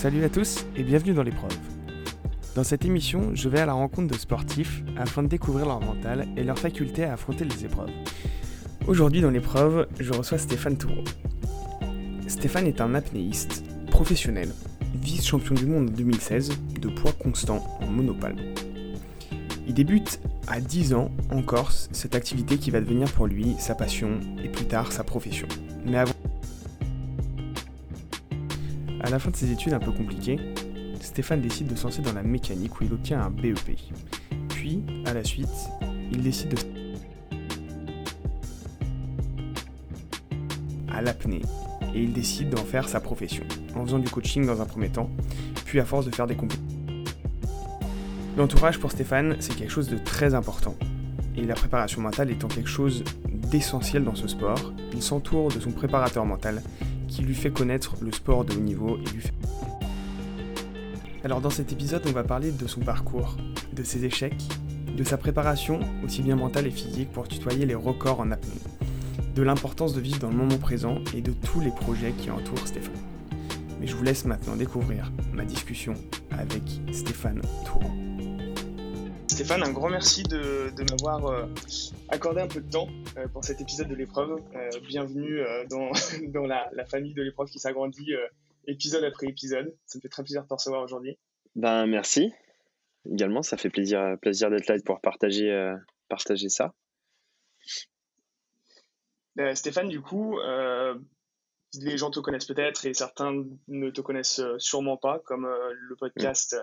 Salut à tous et bienvenue dans l'épreuve. Dans cette émission, je vais à la rencontre de sportifs afin de découvrir leur mental et leur faculté à affronter les épreuves. Aujourd'hui dans l'épreuve, je reçois Stéphane Toureau. Stéphane est un apnéiste professionnel, vice-champion du monde en 2016 de poids constant en monopale. Il débute à 10 ans en Corse cette activité qui va devenir pour lui sa passion et plus tard sa profession. Mais avant à la fin de ses études un peu compliquées, Stéphane décide de se dans la mécanique où il obtient un BEP. Puis, à la suite, il décide de à l'apnée et il décide d'en faire sa profession, en faisant du coaching dans un premier temps, puis à force de faire des compétitions. L'entourage pour Stéphane, c'est quelque chose de très important. Et la préparation mentale étant quelque chose d'essentiel dans ce sport, il s'entoure de son préparateur mental qui lui fait connaître le sport de haut niveau et lui fait... Alors dans cet épisode, on va parler de son parcours, de ses échecs, de sa préparation, aussi bien mentale et physique, pour tutoyer les records en apnée, de l'importance de vivre dans le moment présent et de tous les projets qui entourent Stéphane. Mais je vous laisse maintenant découvrir ma discussion avec Stéphane Touron. Stéphane, un grand merci de, m'avoir euh, accordé un peu de temps euh, pour cet épisode de l'épreuve. Euh, bienvenue dans, dans la, famille de l'épreuve qui s'agrandit épisode après épisode. Ça me fait très plaisir de te recevoir aujourd'hui. Ben, merci. Également, ça fait plaisir, plaisir d'être là et de pouvoir partager, partager ça. Stéphane, du coup, les gens te connaissent peut-être et certains ne te connaissent sûrement pas, comme le podcast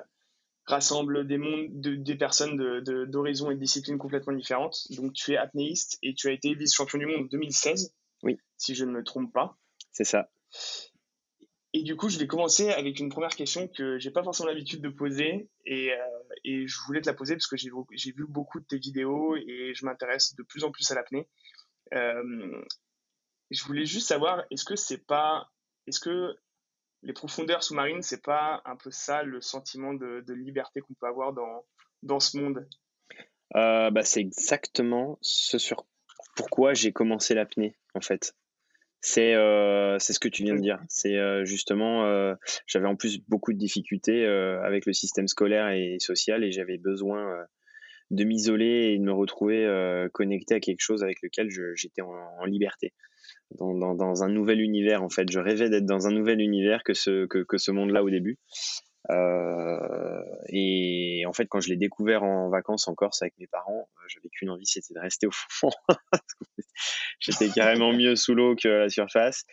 rassemble des mondes, des personnes d'horizons de, et de disciplines complètement différentes. Donc tu es apnéiste et tu as été vice-champion du monde en 2016, oui. si je ne me trompe pas. C'est ça. Et du coup, je vais commencer avec une première question que j'ai pas forcément l'habitude de poser et, euh, et, je voulais te la poser parce que j'ai vu beaucoup de tes vidéos et je m'intéresse de plus en plus à l'apnée. Euh, je voulais juste savoir, est-ce que c'est pas, est-ce que les profondeurs sous-marines, c'est pas un peu ça le sentiment de, liberté qu'on peut avoir dans, dans ce monde euh, bah, C'est exactement ce sur pourquoi j'ai commencé l'apnée, en fait. C'est euh, ce que tu viens de dire. C'est euh, justement, j'avais en plus beaucoup de difficultés avec le système scolaire et social et j'avais besoin de m'isoler et de me retrouver connecté à quelque chose avec lequel j'étais en, liberté dans, dans, un nouvel univers en fait. Je rêvais d'être dans un nouvel univers que ce, que, que ce monde-là au début. Euh, et en fait, quand je l'ai découvert en vacances en Corse avec mes parents, euh, j'avais qu'une envie, c'était de rester au fond. J'étais carrément mieux sous l'eau que à la surface.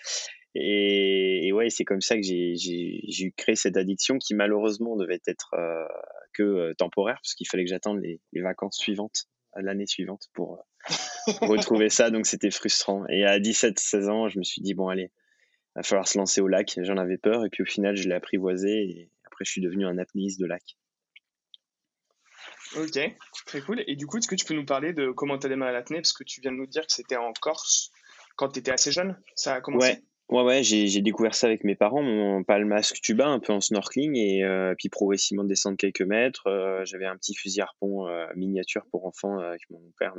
Et, et ouais, c'est comme ça que j'ai créé cette addiction qui malheureusement devait être euh, que euh, temporaire, parce qu'il fallait que j'attende les, les, vacances suivantes, l'année suivante, pour, retrouver ça, donc c'était frustrant. Et à 17-16 ans, je me suis dit, bon, allez, va falloir se lancer au lac. J'en avais peur, et puis au final, je l'ai apprivoisé, et après, je suis devenu un apnéiste de lac. Ok, très cool. Et du coup, est-ce que tu peux nous parler de comment tu as démarré l'apnée? Parce que tu viens de nous dire que c'était en Corse quand tu étais assez jeune. Ça a commencé? Ouais, Ouais, ouais, j'ai découvert ça avec mes parents, mon pas le masque tuba, un peu en snorkeling, et euh, puis progressivement descendre quelques mètres. Euh, j'avais un petit fusil harpon euh, miniature pour enfants que mon père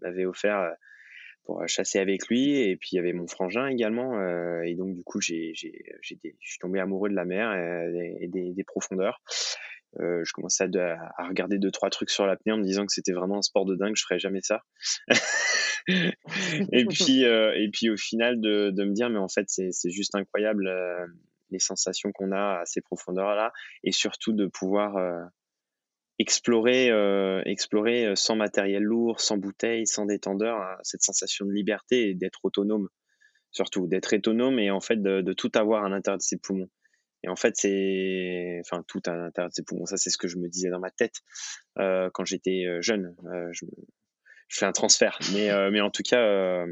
m'avait offert pour chasser avec lui, et puis il y avait mon frangin également, et donc du coup j'ai je suis tombé amoureux de la mer et, des, des, profondeurs. Euh, je commençais à, à, regarder deux trois trucs sur l'apnée en me disant que c'était vraiment un sport de dingue, je ferais jamais ça. et puis euh, et puis au final de, de me dire mais en fait c'est juste incroyable euh, les sensations qu'on a à ces profondeurs là et surtout de pouvoir euh, explorer explorer sans matériel lourd, sans bouteille, sans détendeur, cette sensation de liberté et d'être autonome surtout d'être autonome et en fait de, de tout avoir à l'intérieur de ses poumons. Et en fait, c'est, enfin, tout à l'intérieur de ses poumons. Ça, c'est ce que je me disais dans ma tête euh, quand j'étais jeune. Euh, je, je, fais un transfert, mais, euh, mais en tout cas, euh,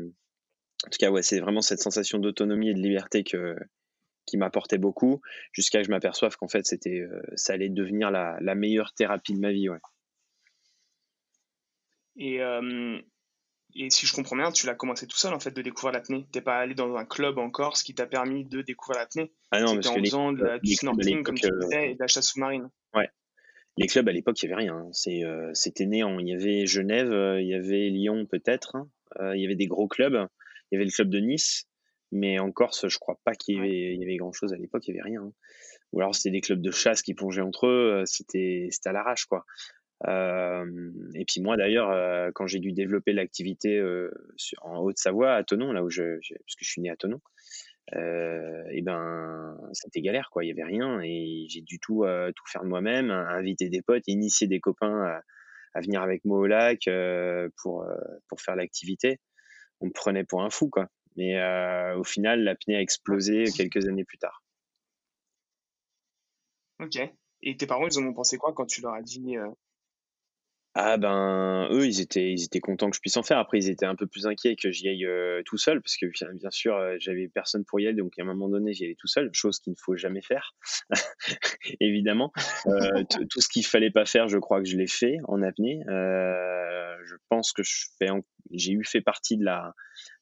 en tout cas, ouais, c'est vraiment cette sensation d'autonomie et de liberté que qui m'apportait beaucoup, jusqu'à que je m'aperçoive qu'en fait, c'était, ça allait devenir la, la, meilleure thérapie de ma vie, ouais. Et et si je comprends bien, tu l'as commencé tout seul en fait de découvrir l'apnée. T'es pas allé dans un club en Corse qui t'a permis de découvrir l'apnée. Ah non, parce en que faisant du snorkeling comme tu euh, disais et de la chasse sous-marine. Ouais. Les clubs à l'époque, il y avait rien. C'est, euh, c'était né en, il y avait Genève, euh, il y avait Lyon peut-être, hein. il y avait des gros clubs, il y avait le club de Nice, Mais en Corse, je crois pas qu'il y avait, y avait grand chose à l'époque, il y avait rien. Hein. Ou alors c'était des clubs de chasse qui plongeaient entre eux, c'était à l'arrache quoi. et puis moi d'ailleurs, quand j'ai dû développer l'activité en Haute-Savoie, à Tonon, là où je, parce que je suis né à Tonon, euh, et ben c'était galère quoi. Il y avait rien et j'ai dû tout tout faire de moi-même inviter des potes initier des copains à, venir avec moi au lac pour pour faire l'activité. On me prenait pour un fou quoi. Mais au final l'apnée a explosé quelques années plus tard. Ok. Et tes parents ils en ont pensé quoi quand tu leur as dit ah ben eux ils étaient ils étaient contents que je puisse en faire. Après ils étaient un peu plus inquiets que j'y aille euh, tout seul parce que bien, sûr euh, j'avais personne pour y aller donc à un moment donné j'y allais tout seul, chose qu'il ne faut jamais faire évidemment. Euh, tout ce qu'il fallait pas faire je crois que je l'ai fait en apnée. je pense que je fais j'ai eu fait partie de la,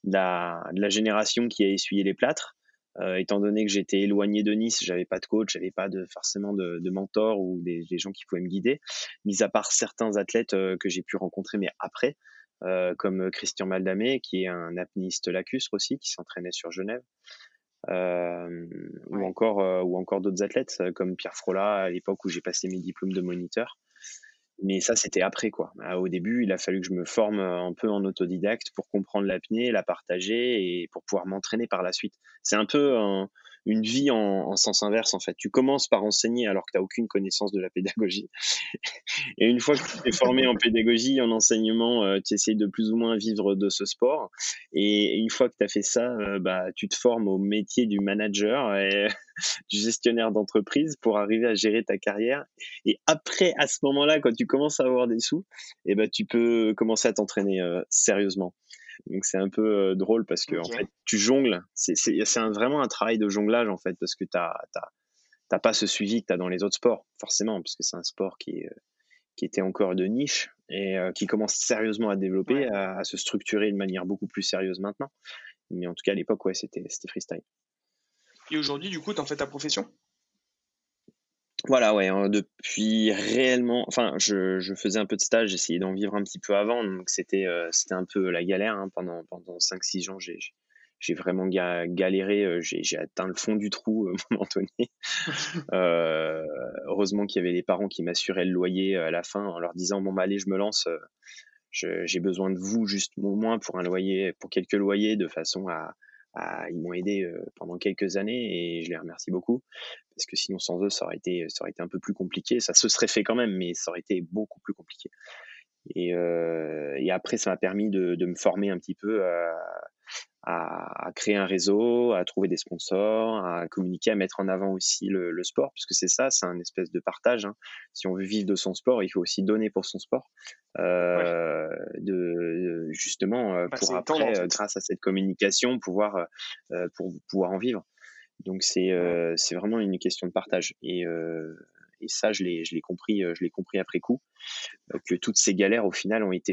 de la de la génération qui a essuyé les plâtres. Euh, étant donné que j'étais éloigné de Nice, j'avais pas de coach, j'avais pas de, forcément de, de mentor ou des, des, gens qui pouvaient me guider, mis à part certains athlètes euh, que j'ai pu rencontrer, mais après, euh, comme Christian Maldamé, qui est un apnéiste lacustre aussi, qui s'entraînait sur Genève, euh, ou encore ou encore d'autres athlètes comme Pierre Frola à l'époque où j'ai passé mes diplômes de moniteur. Mais ça, c'était après, quoi. Ah, au début, il a fallu que je me forme euh, un peu en autodidacte pour comprendre l'apnée, la partager et pour pouvoir m'entraîner par la suite. C'est un peu une vie en, sens inverse, en fait. Tu commences par enseigner alors que tu n'as aucune connaissance de la pédagogie. et une fois que tu es formé en pédagogie, en enseignement, euh, tu essayes de plus ou moins vivre de ce sport. Et une fois que tu as fait ça, euh, bah, tu te formes au métier du manager et du gestionnaire d'entreprise pour arriver à gérer ta carrière. Et après, à ce moment-là, quand tu commences à avoir des sous, eh ben, tu peux commencer à t'entraîner euh, sérieusement. Donc c'est un peu euh, drôle parce que en fait, tu jongles. C'est vraiment un travail de jonglage en fait parce que tu n'as pas ce suivi que tu as dans les autres sports, forcément, parce que c'est un sport qui, est, qui était encore de niche et euh, qui commence sérieusement à développer, à, à, se structurer de manière beaucoup plus sérieuse maintenant. Mais en tout cas, à l'époque, ouais, c'était freestyle. Et aujourd'hui, du coup, tu en fais ta profession? Voilà, ouais, hein, depuis réellement, enfin, je, je, faisais un peu de stage, j'essayais d'en vivre un petit peu avant, donc c'était euh, c'était un peu la galère hein, pendant pendant 5-6 ans, j'ai j'ai vraiment galéré, euh, j'ai atteint le fond du trou euh, donné. euh, heureusement qu'il y avait les parents qui m'assuraient le loyer à la fin en leur disant bon bah allez je me lance, j'ai besoin de vous juste au moins pour un loyer, pour quelques loyers de façon à ils m'ont aidé pendant quelques années et je les remercie beaucoup. Parce que sinon sans eux ça aurait été ça aurait été un peu plus compliqué. Ça se serait fait quand même mais ça aurait été beaucoup plus compliqué. Et, euh, et après ça m'a permis de, de, me former un petit peu à, à, créer un réseau, à trouver des sponsors, à communiquer, à mettre en avant aussi le, le sport, puisque c'est ça, c'est un espèce de partage. Hein. Si on veut vivre de son sport, il faut aussi donner pour son sport, euh, de justement euh, bah, pour après, euh, grâce à cette communication, pouvoir euh, pour pouvoir en vivre. Donc c'est c'est vraiment une question de partage et et ça je l'ai je l'ai compris je l'ai compris après coup que toutes ces galères au final ont été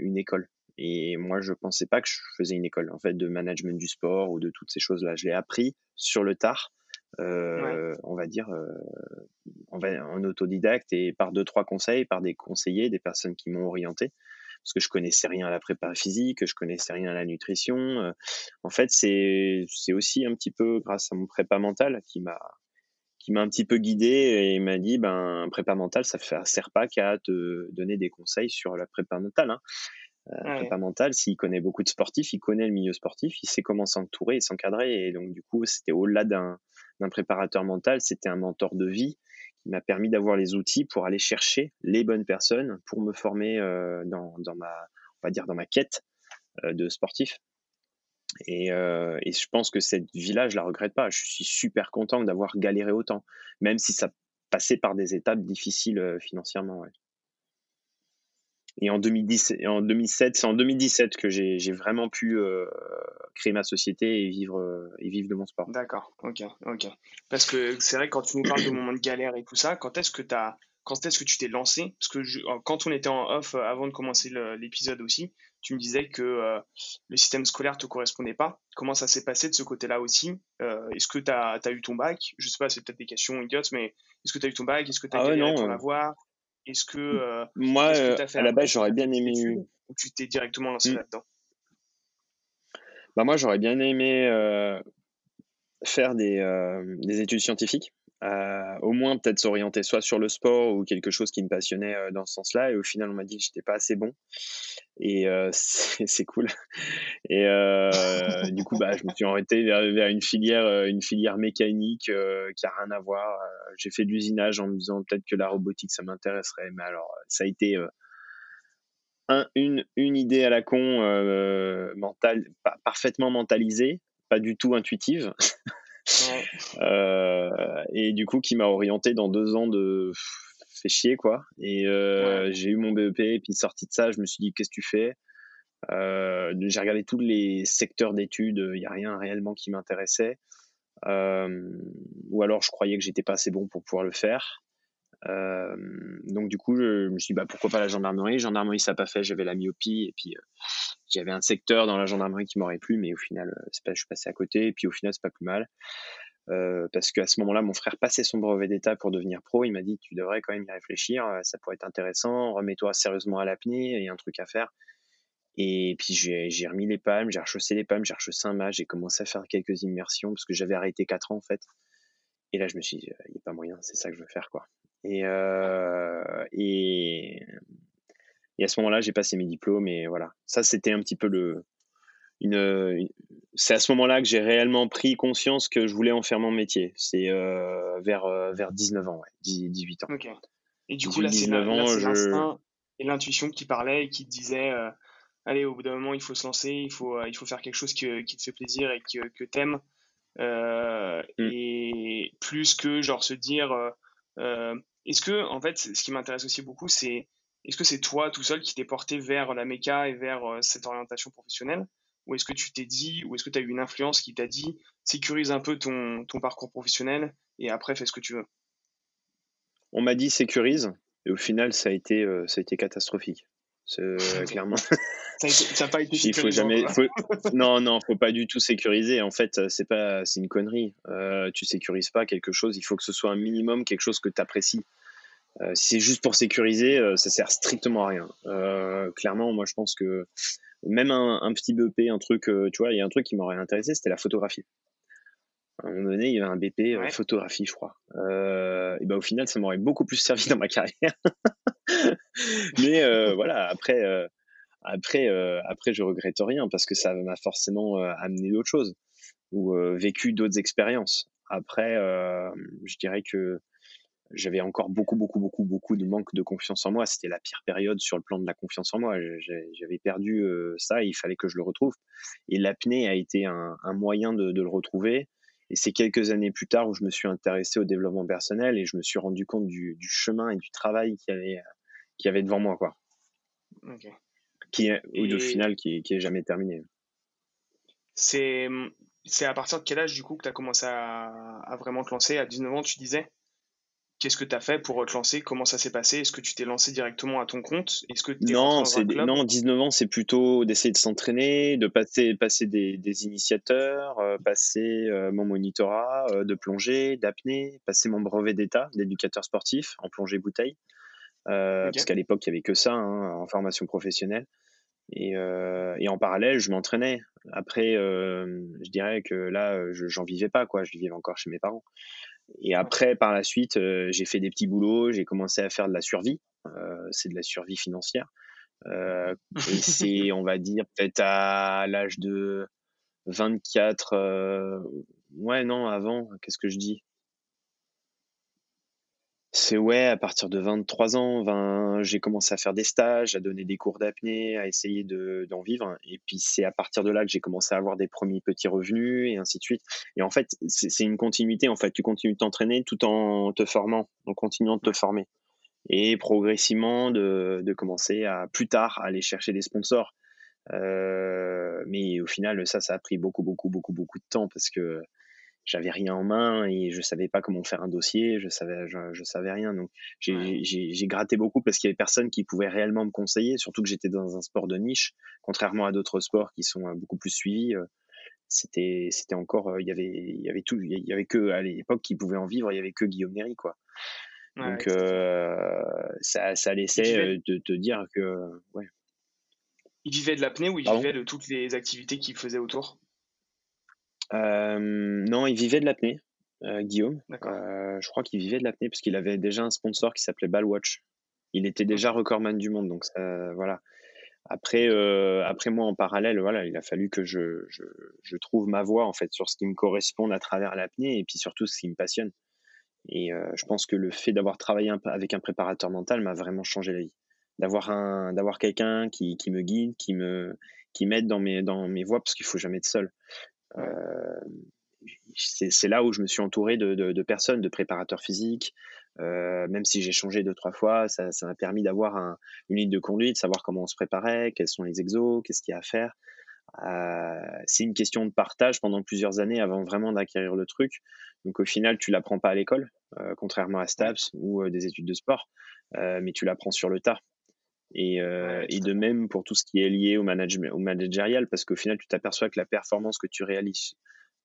une école et moi, je pensais pas que je faisais une école en fait de management du sport ou de toutes ces choses-là. Je l'ai appris sur le tard, euh, on va dire, euh, en autodidacte et par deux trois conseils, par des conseillers, des personnes qui m'ont orienté, parce que je connaissais rien à la prépa physique, je connaissais rien à la nutrition. Euh. en fait, c'est c'est aussi un petit peu grâce à mon prépa mental qui m'a qui m'a un petit peu guidé et m'a dit ben prépa mental ça ne sert pas qu'à te donner des conseils sur la prépa mentale hein. Euh, mental, s'il connaît beaucoup de sportifs, il connaît le milieu sportif, il sait comment s'entourer et s'encadrer. Et donc, du coup, c'était au-delà d'un préparateur mental, c'était un mentor de vie qui m'a permis d'avoir les outils pour aller chercher les bonnes personnes pour me former euh, dans, dans, ma, on va dire, dans ma quête euh, de sportif. Et, euh, et, je pense que cette vie-là, je la regrette pas. Je suis super content d'avoir galéré autant, même si ça passait par des étapes difficiles euh, financièrement. Ouais. Et en, 2010, en 2007, c'est en 2017 que j'ai vraiment pu euh, créer ma société et vivre, euh, et vivre de mon sport. D'accord, ok, ok. Parce que c'est vrai, quand tu nous parles de moments de galère et tout ça, quand est-ce que tu quand est-ce que tu t'es lancé? Parce que quand on était en off euh, avant de commencer l'épisode aussi, tu me disais que le système scolaire te correspondait pas. Comment ça s'est passé de ce côté-là aussi? Est-ce que tu as, as, eu ton bac? Je sais pas, c'est peut-être des questions idiotes, mais est-ce que tu as eu ton bac? Est-ce que tu as ah ouais, pour l'avoir est-ce que euh, moi, euh, à la base, j'aurais bien aimé. Ou tu t'es directement lancé mmh. là-dedans? Bah moi, j'aurais bien aimé faire des, des, études scientifiques. Au moins peut-être s'orienter soit sur le sport ou quelque chose qui me passionnait dans ce sens-là. Et au final, on m'a dit que j'étais pas assez bon. Et c'est cool. Et du coup, bah, je me suis orienté vers, vers, une filière, une filière mécanique qui a rien à voir. J'ai fait de l'usinage en me disant peut-être que la robotique ça m'intéresserait. Mais alors, ça a été un, une, une, idée à la con, euh, mentale, parfaitement mentalisée, pas du tout intuitive. euh, et du coup, qui m'a orienté dans deux ans de fait chier, quoi. Et euh, j'ai eu mon BEP, et puis sorti de ça, je me suis dit, qu'est-ce que tu fais? Euh, J'ai regardé tous les secteurs d'études, il n'y a rien réellement qui m'intéressait. Ou alors, je croyais que j'étais pas assez bon pour pouvoir le faire. Euh, donc du coup, je, me suis dit bah, pourquoi pas la gendarmerie? Gendarmerie, ça n'a pas fait, j'avais la myopie et puis euh, j'avais un secteur dans la gendarmerie qui m'aurait plu, mais au final, euh, pas, je suis passé à côté et puis au final, c'est pas plus mal. Euh, parce qu'à ce moment-là, mon frère passait son brevet d'état pour devenir pro. Il m'a dit tu devrais quand même y réfléchir, ça pourrait être intéressant. Remets-toi sérieusement à l'apnée, il y a un truc à faire. Et puis j'ai remis les palmes, j'ai rechaussé les palmes, j'ai rechaussé un match, j'ai commencé à faire quelques immersions parce que j'avais arrêté 4 ans en fait. Et là, je me suis dit, il n'y a pas moyen, c'est ça que je veux faire quoi. Et, euh, et, et, à ce moment-là, j'ai passé mes diplômes et voilà. Ça, c'était un petit peu le. Une, c'est à ce moment-là que j'ai réellement pris conscience que je voulais en faire mon métier. C'est euh, vers, euh, vers 19 ans, ouais, 18 ans. Ok. Et du coup, là, c'est l'instinct et l'intuition qui parlait et qui te disait euh, allez, au bout d'un moment, il faut se lancer, il faut, il faut faire quelque chose qui, qui te fait plaisir et que, que t'aimes. Euh, mm. Et plus que genre se dire euh, est-ce que, en fait, ce qui m'intéresse aussi beaucoup, c'est est-ce que c'est toi tout seul qui t'es porté vers la méca et vers euh, cette orientation professionnelle? Ou est-ce que tu t'es dit, ou est-ce que tu as eu une influence qui t'a dit sécurise un peu ton, ton parcours professionnel et après fais ce que tu veux? On m'a dit sécurise, et au final, ça a été, euh, ça a été catastrophique. clairement. ça n'a pas été Il faut jamais. Faut... non, non, faut pas du tout sécuriser. En fait, c'est pas, c'est une connerie. Euh, tu sécurises pas quelque chose. Il faut que ce soit un minimum quelque chose que tu apprécies. Euh, si c'est juste pour sécuriser, euh, ça sert strictement à rien. Euh, clairement, moi, je pense que même un, un petit BP, un truc, euh, tu vois, il y a un truc qui m'aurait intéressé, c'était la photographie. À un moment donné, il y avait un BP photographie, je crois. et ben au final, ça m'aurait beaucoup plus servi dans ma carrière. Mais voilà, après après, euh, après, je regrette rien parce que ça m'a forcément euh, amené d'autres choses ou euh, vécu d'autres expériences. Après, je dirais que j'avais encore beaucoup, beaucoup, beaucoup, beaucoup de manque de confiance en moi. C'était la pire période sur le plan de la confiance en moi. J'avais perdu ça et il fallait que je le retrouve. Et l'apnée a été un, un moyen de, de, le retrouver. Et c'est quelques années plus tard où je me suis intéressé au développement personnel et je me suis rendu compte du, du chemin et du travail qu'il y avait, qu'il y avait devant moi. Quoi. Qui est, ou de finale qui, qui est jamais terminé. C'est, c'est à partir de quel âge du coup que tu as commencé à, à, vraiment te lancer? À 19 ans, tu disais? Qu'est-ce que tu as fait pour te lancer? Comment ça s'est passé? Est-ce que tu t'es lancé directement à ton compte? Est-ce que non, c'est non, 19 ans, c'est plutôt d'essayer de s'entraîner, de passer, passer des, des initiateurs, euh, passer euh, mon monitorat euh, de plongée, d'apnée, passer mon brevet d'état d'éducateur sportif en plongée bouteille. Parce qu'à l'époque, il n'y avait que ça hein, en formation professionnelle. Et, euh, et, en parallèle, je m'entraînais. Après, euh, je dirais que là, j'en vivais pas, quoi. Je vivais encore chez mes parents. Et après, par la suite, euh, j'ai fait des petits boulots. J'ai commencé à faire de la survie. Euh, c'est de la survie financière. Euh, et c'est, on va dire, peut-être à l'âge de 24. ouais, non, avant. Qu'est-ce que je dis? C'est ouais, à partir de 23 ans, j'ai commencé à faire des stages, à donner des cours d'apnée, à essayer de, d'en vivre. Et puis c'est à partir de là que j'ai commencé à avoir des premiers petits revenus et ainsi de suite. Et en fait, c'est, une continuité. En fait, tu continues de t'entraîner tout en te formant, en continuant de te former. Et progressivement de, de commencer à plus tard aller chercher des sponsors. Euh, mais au final, ça, ça a pris beaucoup, beaucoup, beaucoup, beaucoup de temps parce que j'avais rien en main et je savais pas comment faire un dossier, je savais, je, je savais rien. Donc j'ai gratté beaucoup parce qu'il y avait personne qui pouvait réellement me conseiller, surtout que j'étais dans un sport de niche, contrairement à d'autres sports qui sont euh, beaucoup plus suivis. Euh, c'était c'était encore, euh, il y avait il y avait tout, il y avait que à l'époque qui pouvait en vivre, il y avait que Guillaume Néry quoi. Donc euh, ça ça laissait de te dire que ouais. Il vivait de l'apnée ou il vivait de toutes les activités qu'il faisait autour? Non, il vivait de l'apnée, Guillaume. je crois qu'il vivait de l'apnée parce qu'il avait déjà un sponsor qui s'appelait Ballwatch. Il était déjà recordman du monde, donc voilà. Après, après moi en parallèle, voilà, il a fallu que je, je, je, trouve ma voie en fait sur ce qui me correspond à travers l'apnée et puis surtout ce qui me passionne. Et je pense que le fait d'avoir travaillé avec un préparateur mental m'a vraiment changé la vie. D'avoir un, d'avoir quelqu'un qui, qui, me guide, qui me, qui m'aide dans mes, dans mes voies parce qu'il faut jamais être seul. Euh, c'est là où je me suis entouré de, de, de personnes, de préparateurs physiques, euh, même si j'ai changé deux trois fois, ça m'a permis d'avoir un, une ligne de conduite, savoir comment on se préparait, quels sont les exos, qu'est-ce qu'il y a à faire. Euh, c'est une question de partage pendant plusieurs années avant vraiment d'acquérir le truc. Donc au final, tu l'apprends pas à l'école, euh, contrairement à STAPS ou des études de sport, mais tu l'apprends sur le tas. Et, et de même pour tout ce qui est lié au management, au managérial, parce qu'au final, tu t'aperçois que la performance que tu réalises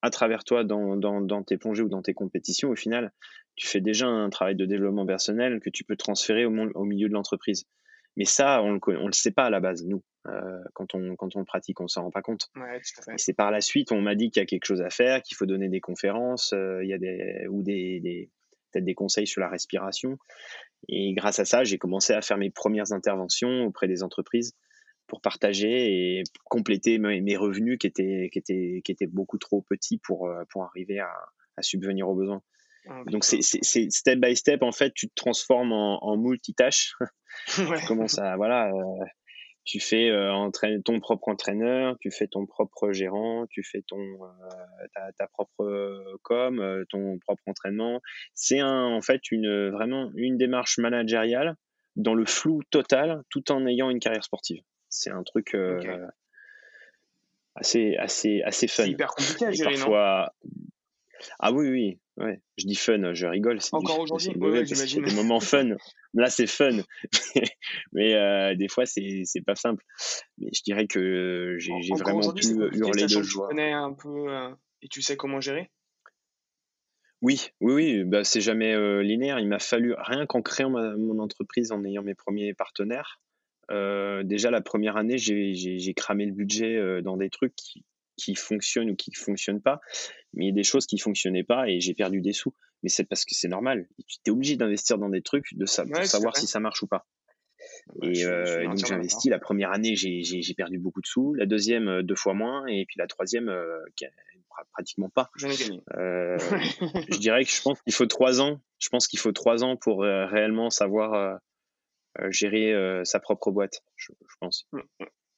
à travers toi dans, dans, dans, tes plongées ou dans tes compétitions, au final, tu fais déjà un travail de développement personnel que tu peux transférer au, au milieu de l'entreprise. Mais ça, on le, le sait pas à la base, nous. Euh, quand, on, quand on le pratique, on s'en rend pas compte. Ouais, c'est par la suite, on m'a dit qu'il y a quelque chose à faire, qu'il faut donner des conférences, euh, il y a des, ou des, des peut-être des conseils sur la respiration. Et grâce à ça, j'ai commencé à faire mes premières interventions auprès des entreprises pour partager et compléter mes, revenus qui étaient, qui, étaient, qui étaient beaucoup trop petits pour, euh, pour arriver à, à subvenir aux besoins. Ah, Donc c'est step by step en fait, tu te transformes en, en multitâche. tu commences à voilà, euh, tu fais euh, ton propre entraîneur, tu fais ton propre gérant, tu fais ton euh, ta, ta, propre euh, com, euh, ton propre entraînement. C'est en fait une vraiment une démarche managériale dans le flou total, tout en ayant une carrière sportive. C'est un truc assez assez assez fun. Hyper compliqué à gérer, parfois... Ah oui oui ouais. Je dis fun, je rigole. Encore aujourd'hui, j'imagine. Des moments fun. Là, c'est fun, mais euh, des fois, c'est c'est pas simple. Mais je dirais que j'ai vraiment pu hurler de joie. Tu connais un peu euh, et tu sais comment gérer? Oui, oui, oui. Bah, c'est jamais euh, linéaire. Il m'a fallu rien qu'en créant mon entreprise, en ayant mes premiers partenaires. déjà la première année, j'ai cramé le budget dans des trucs qui, qui fonctionnent ou qui fonctionnent pas, mais il y a des choses qui fonctionnaient pas et j'ai perdu des sous. Mais c'est parce que c'est normal. Tu es obligé d'investir dans des trucs de ça, pour savoir si ça marche ou pas. et, euh, donc j'ai investi. La première année, j'ai perdu beaucoup de sous. La deuxième, euh, deux fois moins. Et puis la troisième, euh, pratiquement pas. Euh, je dirais que je pense qu'il faut trois ans. Je pense qu'il faut trois ans pour réellement savoir gérer sa propre boîte. Je, je pense.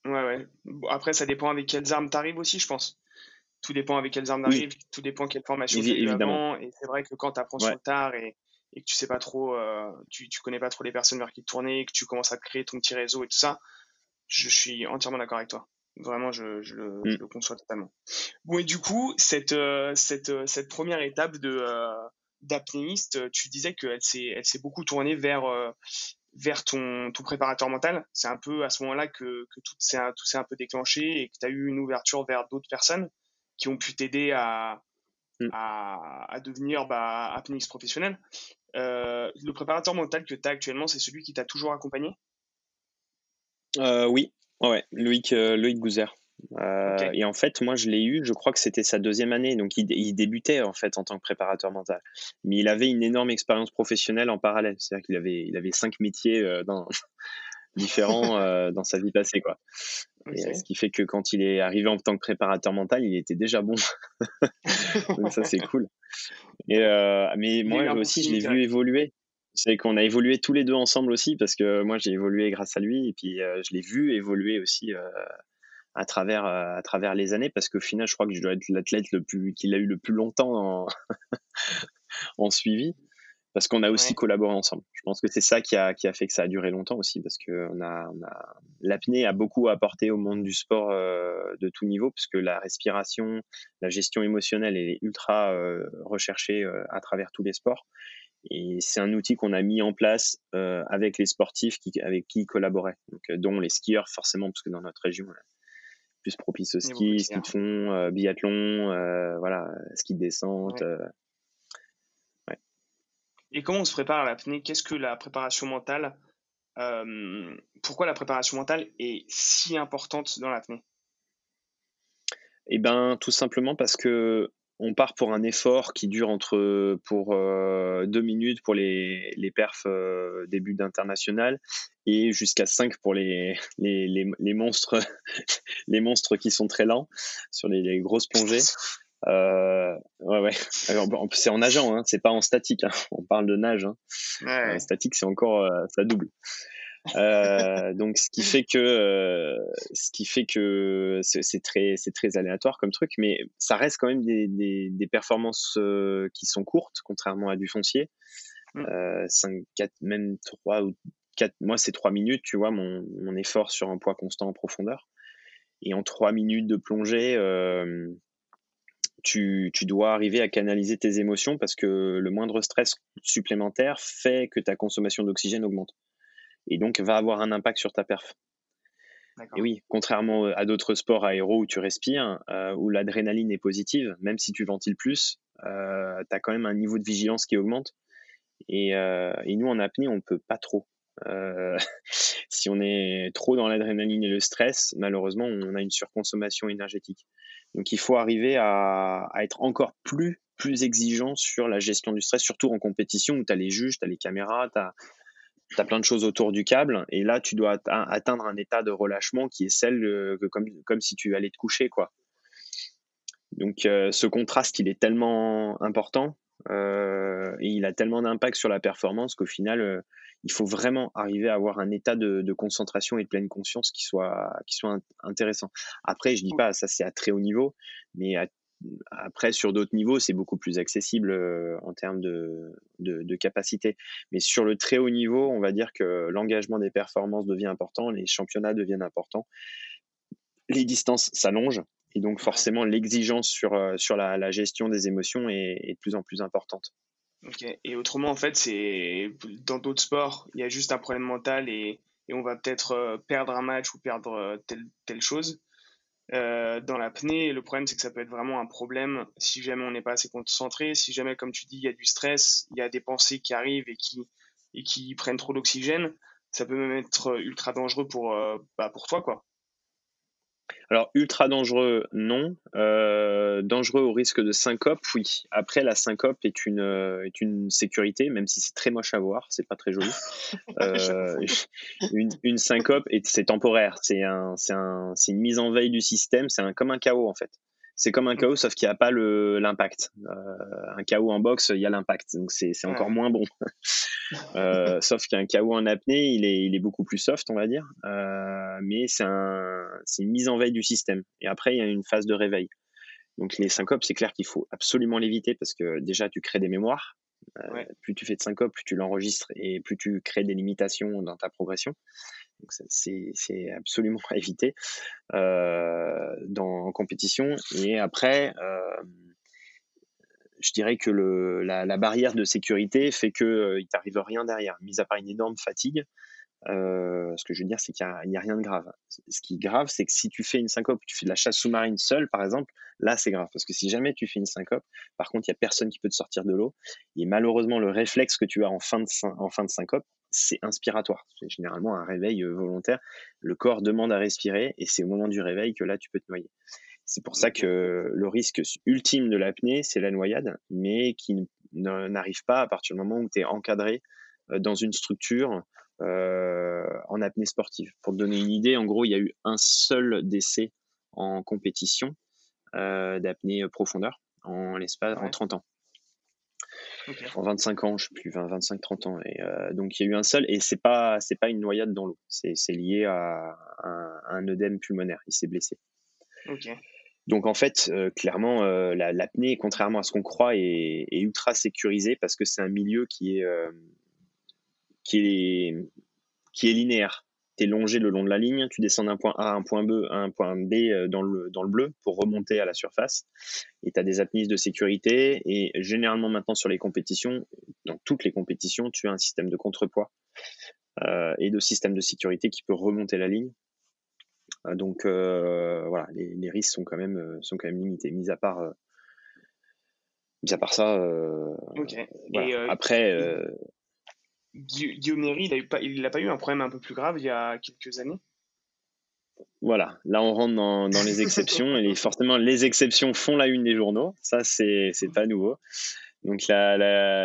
Ouais, ouais. après, ça dépend avec quelles armes t'arrives aussi, je pense. Tout dépend avec quelles armes t'arrives, tout dépend quelle formation tu as avant. Et c'est vrai que quand tu apprends sur le tard et, et, que tu sais pas trop, euh, tu, tu connais pas trop les personnes vers qui te tourner, que tu commences à créer ton petit réseau et tout ça, je suis entièrement d'accord avec toi. Vraiment, je, je, le, je, mm. le, conçois totalement. Bon, et du coup, cette, euh, cette, euh, cette première étape de euh, d'apnéiste, tu disais qu'elle s'est, elle s'est beaucoup tournée vers, vers ton, ton préparateur mental. C'est un peu à ce moment-là que, que tout s'est un, un peu déclenché et que tu as eu une ouverture vers d'autres personnes qui ont pu t'aider à, mm. à, à, devenir bah, apnéiste professionnel. Euh, le préparateur mental que tu as actuellement, c'est celui qui t'a toujours accompagné? Euh, Oui, ouais, Loïc, euh, Loïc Gouzer. Euh, et en fait, moi, je l'ai eu, je crois que c'était sa deuxième année, donc il, il, débutait en fait en tant que préparateur mental. Mais il avait une énorme expérience professionnelle en parallèle, c'est-à-dire qu'il avait, il avait cinq métiers euh, dans, différents euh, dans sa vie passée, quoi. Et, ce qui fait que quand il est arrivé en tant que préparateur mental, il était déjà bon. donc ça, c'est cool. Et, mais moi aussi, je l'ai vu évoluer. C'est qu'on a évolué tous les deux ensemble aussi, parce que moi, j'ai évolué grâce à lui, et puis je l'ai vu évoluer aussi à travers euh, à travers les années parce qu'au final je crois que je dois être l'athlète le plus qu'il a eu le plus longtemps en, en suivi parce qu'on a aussi collaboré ensemble. Je pense que c'est ça qui a, qui a fait que ça a duré longtemps aussi, parce que on a, on a l'apnée a beaucoup apporté au monde du sport euh, de tout niveau, puisque la respiration, la gestion émotionnelle est ultra euh, recherchée euh, à travers tous les sports. Et c'est un outil qu'on a mis en place euh, avec les sportifs qui, avec qui ils collaboraient, donc, dont les skieurs forcément, parce que dans notre région, plus propice au ski, ski de fond, euh, biathlon, euh, voilà, ski de descente. Euh, ouais. Et comment on se prépare à l'apnée Qu'est-ce que la préparation mentale Pourquoi la préparation mentale est si importante dans l'apnée Eh ben, tout simplement parce que on part pour un effort qui dure entre pour euh, deux minutes pour les, les perfs euh, début d'international et jusqu'à cinq pour les, les, les, monstres les monstres qui sont très lents sur les, grosses plongées. Euh, ouais, ouais. C'est en nageant, hein, c'est pas en statique. Hein. On parle de nage. Hein. En statique, c'est encore ça double. Euh, donc ce qui fait que euh, ce qui fait que c'est très c'est très aléatoire comme truc, mais ça reste quand même des, des, des performances euh, qui sont courtes, contrairement à du foncier. Mmh. Euh, 5, 4, même 3 ou 4, moi c'est 3 minutes, tu vois, mon, mon, effort sur un poids constant en profondeur. Et en 3 minutes de plongée, euh, tu, tu, dois arriver à canaliser tes émotions parce que le moindre stress supplémentaire fait que ta consommation d'oxygène augmente et donc va avoir un impact sur ta perf. Et oui, contrairement à d'autres sports aéro où tu respires, euh, où l'adrénaline est positive, même si tu ventiles plus, euh, tu as quand même un niveau de vigilance qui augmente. Et, euh, et nous, en apnée, on ne peut pas trop. Euh, si on est trop dans l'adrénaline et le stress, malheureusement, on a une surconsommation énergétique. Donc il faut arriver à, à être encore plus, plus exigeant sur la gestion du stress, surtout en compétition où tu as les juges, tu as les caméras, tu as tu as plein de choses autour du câble et là tu dois atteindre un état de relâchement qui est celle euh, que comme, comme si tu allais te coucher quoi. Donc euh, ce contraste il est tellement important euh, et il a tellement d'impact sur la performance qu'au final il faut vraiment arriver à avoir un état de, de, concentration et de pleine conscience qui soit qui soit intéressant. Après je dis pas ça c'est à très haut niveau mais à après, sur d'autres niveaux, c'est beaucoup plus accessible euh, en termes de, de, capacité. Mais sur le très haut niveau, on va dire que l'engagement des performances devient important, les championnats deviennent importants, les distances s'allongent, et donc forcément l'exigence sur, euh, sur la, gestion des émotions est, de plus en plus importante. Et autrement, en fait, c'est dans d'autres sports, il y a juste un problème mental et, et on va peut-être euh, perdre un match ou perdre telle, telle chose. Euh, dans l'apnée. Le problème, c'est que ça peut être vraiment un problème si jamais on n'est pas assez concentré, si jamais, comme tu dis, il y a du stress, il y a des pensées qui arrivent et qui, et qui prennent trop d'oxygène. Ça peut même être ultra dangereux pour, euh, bah, pour toi, quoi. Alors, ultra dangereux, non. Euh, dangereux au risque de syncope, oui. Après, la syncope est une, euh, est une sécurité, même si c'est très moche à voir, c'est pas très joli. Euh, une, une, syncope, c'est temporaire, c'est un, un, une mise en veille du système, c'est un, comme un chaos en fait c'est comme un chaos, sauf qu'il n'y a pas l'impact. Euh, un chaos en boxe, il y a l'impact, donc c'est encore moins bon. euh, sauf qu'un chaos en apnée, il est, il est beaucoup plus soft, on va dire, euh, mais c'est un, une mise en veille du système. Et après, il y a une phase de réveil. Donc les syncopes, c'est clair qu'il faut absolument l'éviter parce que déjà, tu crées des mémoires. Euh, plus tu fais de syncope, plus tu l'enregistres et plus tu crées des limitations dans ta progression. Donc c'est absolument à éviter euh, dans, en compétition. Et après, euh, je dirais que le, la, la, barrière de sécurité fait qu'il il t'arrive rien derrière, mis à part une énorme fatigue. Euh, ce que je veux dire, c'est qu'il n'y a, a, rien de grave. Ce qui est grave, c'est que si tu fais une syncope, tu fais de la chasse sous-marine seule, par exemple, là, c'est grave. Parce que si jamais tu fais une syncope, par contre, il n'y a personne qui peut te sortir de l'eau. Et malheureusement, le réflexe que tu as en fin de, en fin de syncope, c'est inspiratoire. C'est généralement un réveil euh, volontaire. Le corps demande à respirer et c'est au moment du réveil que là, tu peux te noyer. C'est pour ça que le risque ultime de l'apnée, c'est la noyade, mais qui n'arrive pas à partir du moment où tu es encadré euh, dans une structure en apnée sportive. Pour te donner une idée, en gros, il y a eu un seul décès en compétition euh, d'apnée profondeur en l'espace en 30 ans. En 25 ans, je sais plus, 25, 30 ans. Et euh, donc il y a eu un seul, et c'est pas, c'est pas une noyade dans l'eau. C'est, lié à, un, œdème pulmonaire. Il s'est blessé. Donc en fait, euh, clairement, euh, l'apnée, contrairement à ce qu'on croit, est, ultra sécurisée parce que c'est un milieu qui est, qui est, qui est linéaire tu es longé le long de la ligne, tu descends d'un point A à un point B, à un point B euh, dans le, dans le bleu pour remonter à la surface. Et tu as des apnées de sécurité. Et généralement maintenant sur les compétitions, dans toutes les compétitions, tu as un système de contrepoids euh, et de système de sécurité qui peut remonter la ligne. Euh, donc euh, voilà, les, les, risques sont quand même, sont quand même limités, mis à part, euh, mis à part ça. Okay. Et Après. Guillaume Néry, il n'a pas, pas eu un problème un peu plus grave il y a quelques années voilà, là on rentre dans, les exceptions et forcément les exceptions font la une des journaux. Ça, c'est pas nouveau. Donc la,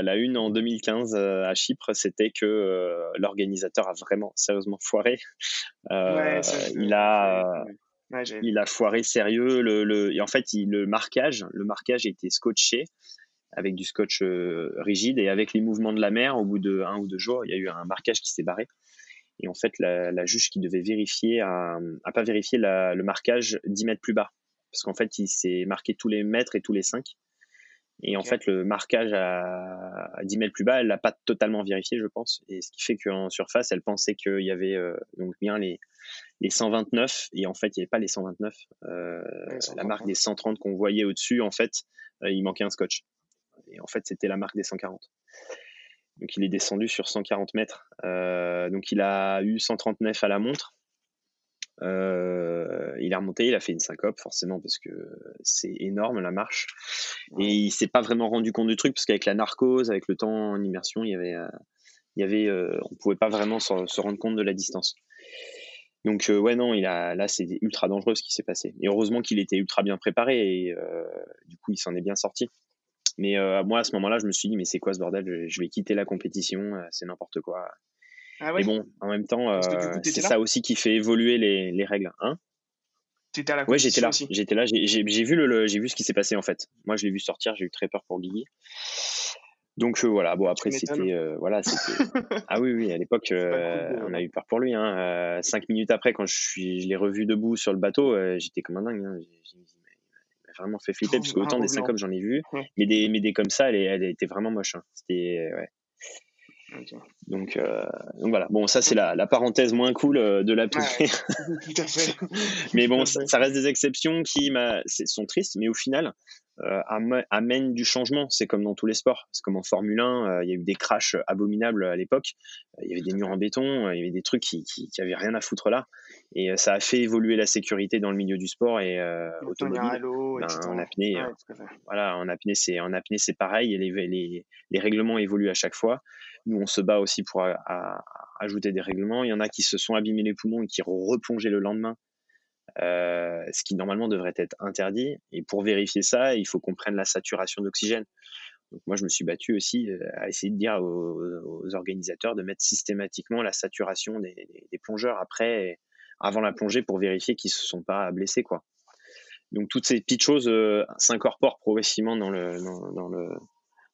la, une en 2015 euh, à Chypre, c'était que euh, l'organisateur a vraiment sérieusement foiré. Euh, il a il a foiré sérieux. Le, le, et en fait, il, le marquage, le marquage était scotché avec du scotch rigide et avec les mouvements de la mer. Au bout de un ou deux jours, il y a eu un marquage qui s'est barré. Et en fait, la, juge qui devait vérifier a, a pas vérifié le marquage 10 mètres plus bas. Parce qu'en fait, il s'est marqué tous les mètres et tous les 5. Et en fait, le marquage à, 10 mètres plus bas, elle l'a pas totalement vérifié, je pense. Et ce qui fait qu'en surface, elle pensait qu'il y avait euh, donc bien les, les 129. Et en fait, il n'y avait pas les 129. Euh, la marque des 130 qu'on voyait au-dessus, en fait, euh, il manquait un scotch. Et en fait, c'était la marque des 140. Donc il est descendu sur 140 mètres. Euh, donc il a eu 139 à la montre. Euh, il est remonté, il a fait une syncope forcément parce que c'est énorme la marche. Et il s'est pas vraiment rendu compte du truc parce qu'avec la narcose, avec le temps en immersion, il y avait, euh, il y avait, on pouvait pas vraiment se, rendre compte de la distance. Donc ouais non, il a là c'est ultra dangereux ce qui s'est passé. Et heureusement qu'il était ultra bien préparé et du coup il s'en est bien sorti. Mais euh, moi, à ce moment-là, je me suis dit, mais c'est quoi ce bordel? Je, vais quitter la compétition, euh, c'est n'importe quoi. Ah mais bon, en même temps, euh, c'est ça aussi qui fait évoluer les, les règles. Hein? T'étais à la Ouais, j'étais là. J'étais là. J'ai vu le, j'ai vu ce qui s'est passé en fait. Moi, je l'ai vu sortir. J'ai eu très peur pour Guigui. Donc voilà. Bon après c'était voilà c'était. ah oui oui à l'époque on a eu peur pour lui. Hein. cinq minutes après quand je suis je l'ai revu debout sur le bateau j'étais comme un dingue. Hein vraiment fait flipper, parce qu'autant des syncopes, j'en ai vu, mais, des, mais des comme ça, elle, elle était vraiment moche. Hein. C'était, ouais. Donc, euh, donc voilà. Bon, ça c'est la, la, parenthèse moins cool euh, de la ouais, mais bon, ça, reste des exceptions qui sont tristes, mais au final euh, amènent du changement. C'est comme dans tous les sports. C'est comme en Formule 1, il y a eu des crashs abominables à l'époque. Il y avait des murs en béton, il y avait des trucs qui, qui, qui avaient rien à foutre là. Et ça a fait évoluer la sécurité dans le milieu du sport et automobile. Ben, en apnée, voilà, en apnée c'est en apnée c'est pareil. Et les, les, les règlements évoluent à chaque fois. Nous, on se bat aussi pour ajouter des règlements. Il y en a qui se sont abîmés les poumons et qui replongé le lendemain, euh, ce qui normalement devrait être interdit. Et pour vérifier ça, il faut qu'on prenne la saturation d'oxygène. Donc moi, je me suis battu aussi euh, à essayer de dire aux, organisateurs de mettre systématiquement la saturation des, plongeurs après, avant la plongée, pour vérifier qu'ils se sont pas blessés, quoi. Donc toutes ces petites choses euh, s'incorporent progressivement dans le dans, le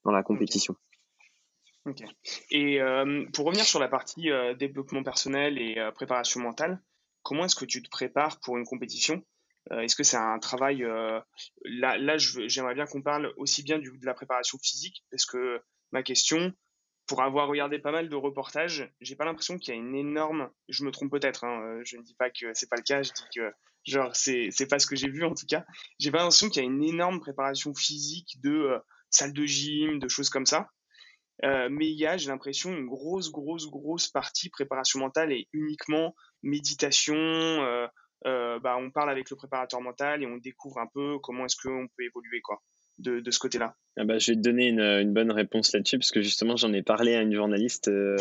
dans la compétition. Ok. Et euh, pour revenir sur la partie développement personnel et préparation mentale, comment est-ce que tu te prépares pour une compétition? Est-ce que c'est un travail Là, là j'aimerais bien qu'on parle aussi bien de la préparation physique, parce que ma question, pour avoir regardé pas mal de reportages, j'ai pas l'impression qu'il y a une énorme. Je me trompe peut-être. Hein, je ne dis pas que c'est pas le cas. Je dis que genre c'est c'est pas ce que j'ai vu en tout cas. J'ai pas l'impression qu'il y a une énorme préparation physique de salle de gym, de choses comme ça. Euh, mais il y a, j'ai l'impression, une grosse, grosse, grosse partie préparation mentale et uniquement méditation. Euh, euh, bah, on parle avec le préparateur mental et on découvre un peu comment est-ce qu'on peut évoluer quoi de, ce côté-là ah bah, Je vais te donner une, bonne réponse là-dessus, parce que justement, j'en ai parlé à une journaliste euh,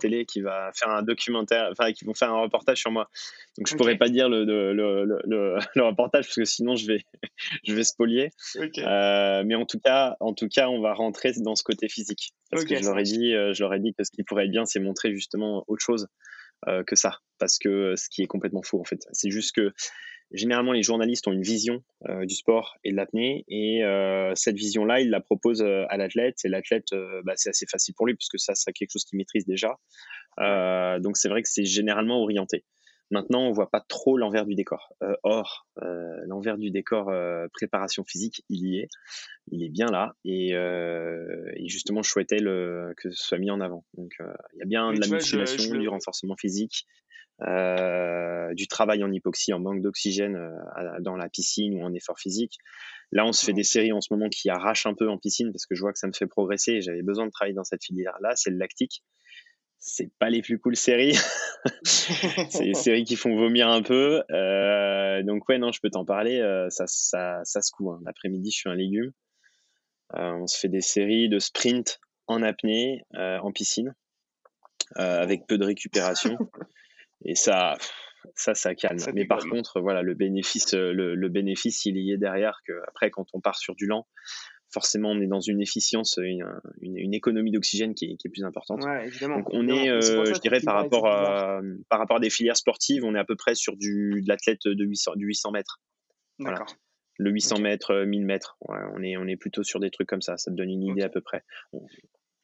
télé qui va faire un documentaire, enfin, qui vont faire un reportage sur moi. Donc, je ne pourrais pas dire le, le, reportage, parce que sinon, je vais, je vais spolier. Euh, mais en tout, cas, en tout cas, on va rentrer dans ce côté physique. Parce que je leur, ai dit, euh, je leur ai dit que ce qui pourrait être bien, c'est montrer justement autre chose que ça. Parce que ce qui est complètement faux, en fait. C'est juste que généralement, les journalistes ont une vision euh, du sport et de l'apnée, et euh, cette vision-là, ils la proposent euh, à l'athlète, et l'athlète, bah, c'est assez facile pour lui, puisque ça, c'est quelque chose qu'il maîtrise déjà. donc, c'est vrai que c'est généralement orienté. Maintenant, on voit pas trop l'envers du décor. or, l'envers du décor préparation physique, il y est, il est bien là, et, et justement, je souhaitais le, que ce soit mis en avant. Donc, il y a bien de la musculation, du renforcement physique, euh, du travail en hypoxie, en manque d'oxygène euh, dans la piscine ou en effort physique. Là, on se fait des séries en ce moment qui arrachent un peu en piscine parce que je vois que ça me fait progresser et j'avais besoin de travailler dans cette filière-là. C'est le lactique. C'est pas les plus cool séries. c'est les séries qui font vomir un peu. Euh, donc ouais, non, je peux t'en parler. Euh, ça, ça, ça se coud. Hein. L'après-midi, je suis un légume. Euh, on se fait des séries de sprint en apnée, en piscine, avec peu de récupération. Et ça, ça, ça calme. Mais par contre, voilà, le bénéfice, le, bénéfice, il y est derrière que après, quand on part sur du lent, forcément, on est dans une efficience, une, économie d'oxygène qui, est plus importante. Donc, on est, je dirais, par rapport, à, par rapport à des filières sportives, on est à peu près sur du, de l'athlète de 800, du 800 mètres. D'accord. Le 800 mètres, 1000 mètres. on, est, on est plutôt sur des trucs comme ça. Ça te donne une idée à peu près.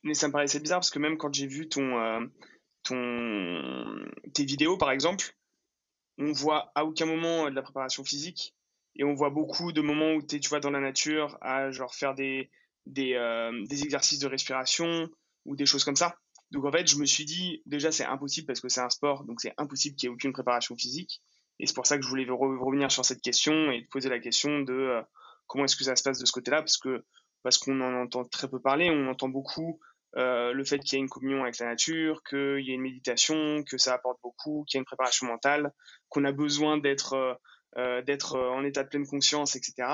Mais ça me paraissait bizarre parce que même quand j'ai vu ton, euh, ton, tes vidéos, par exemple, on voit à aucun moment de la préparation physique et on voit beaucoup de moments où tu es tu vois, dans la nature à genre faire des, des, euh, des exercices de respiration ou des choses comme ça. Donc en fait, je me suis dit, déjà, c'est impossible parce que c'est un sport, donc c'est impossible qu'il n'y ait aucune préparation physique. Et c'est pour ça que je voulais revenir sur cette question et te poser la question de euh, comment est-ce que ça se passe de ce côté-là, parce que parce qu'on en entend très peu parler, on entend beaucoup euh, le fait qu'il y ait une communion avec la nature, qu'il y ait une méditation, que ça apporte beaucoup, qu'il y a une préparation mentale, qu'on a besoin d'être d'être en état de pleine conscience, etc.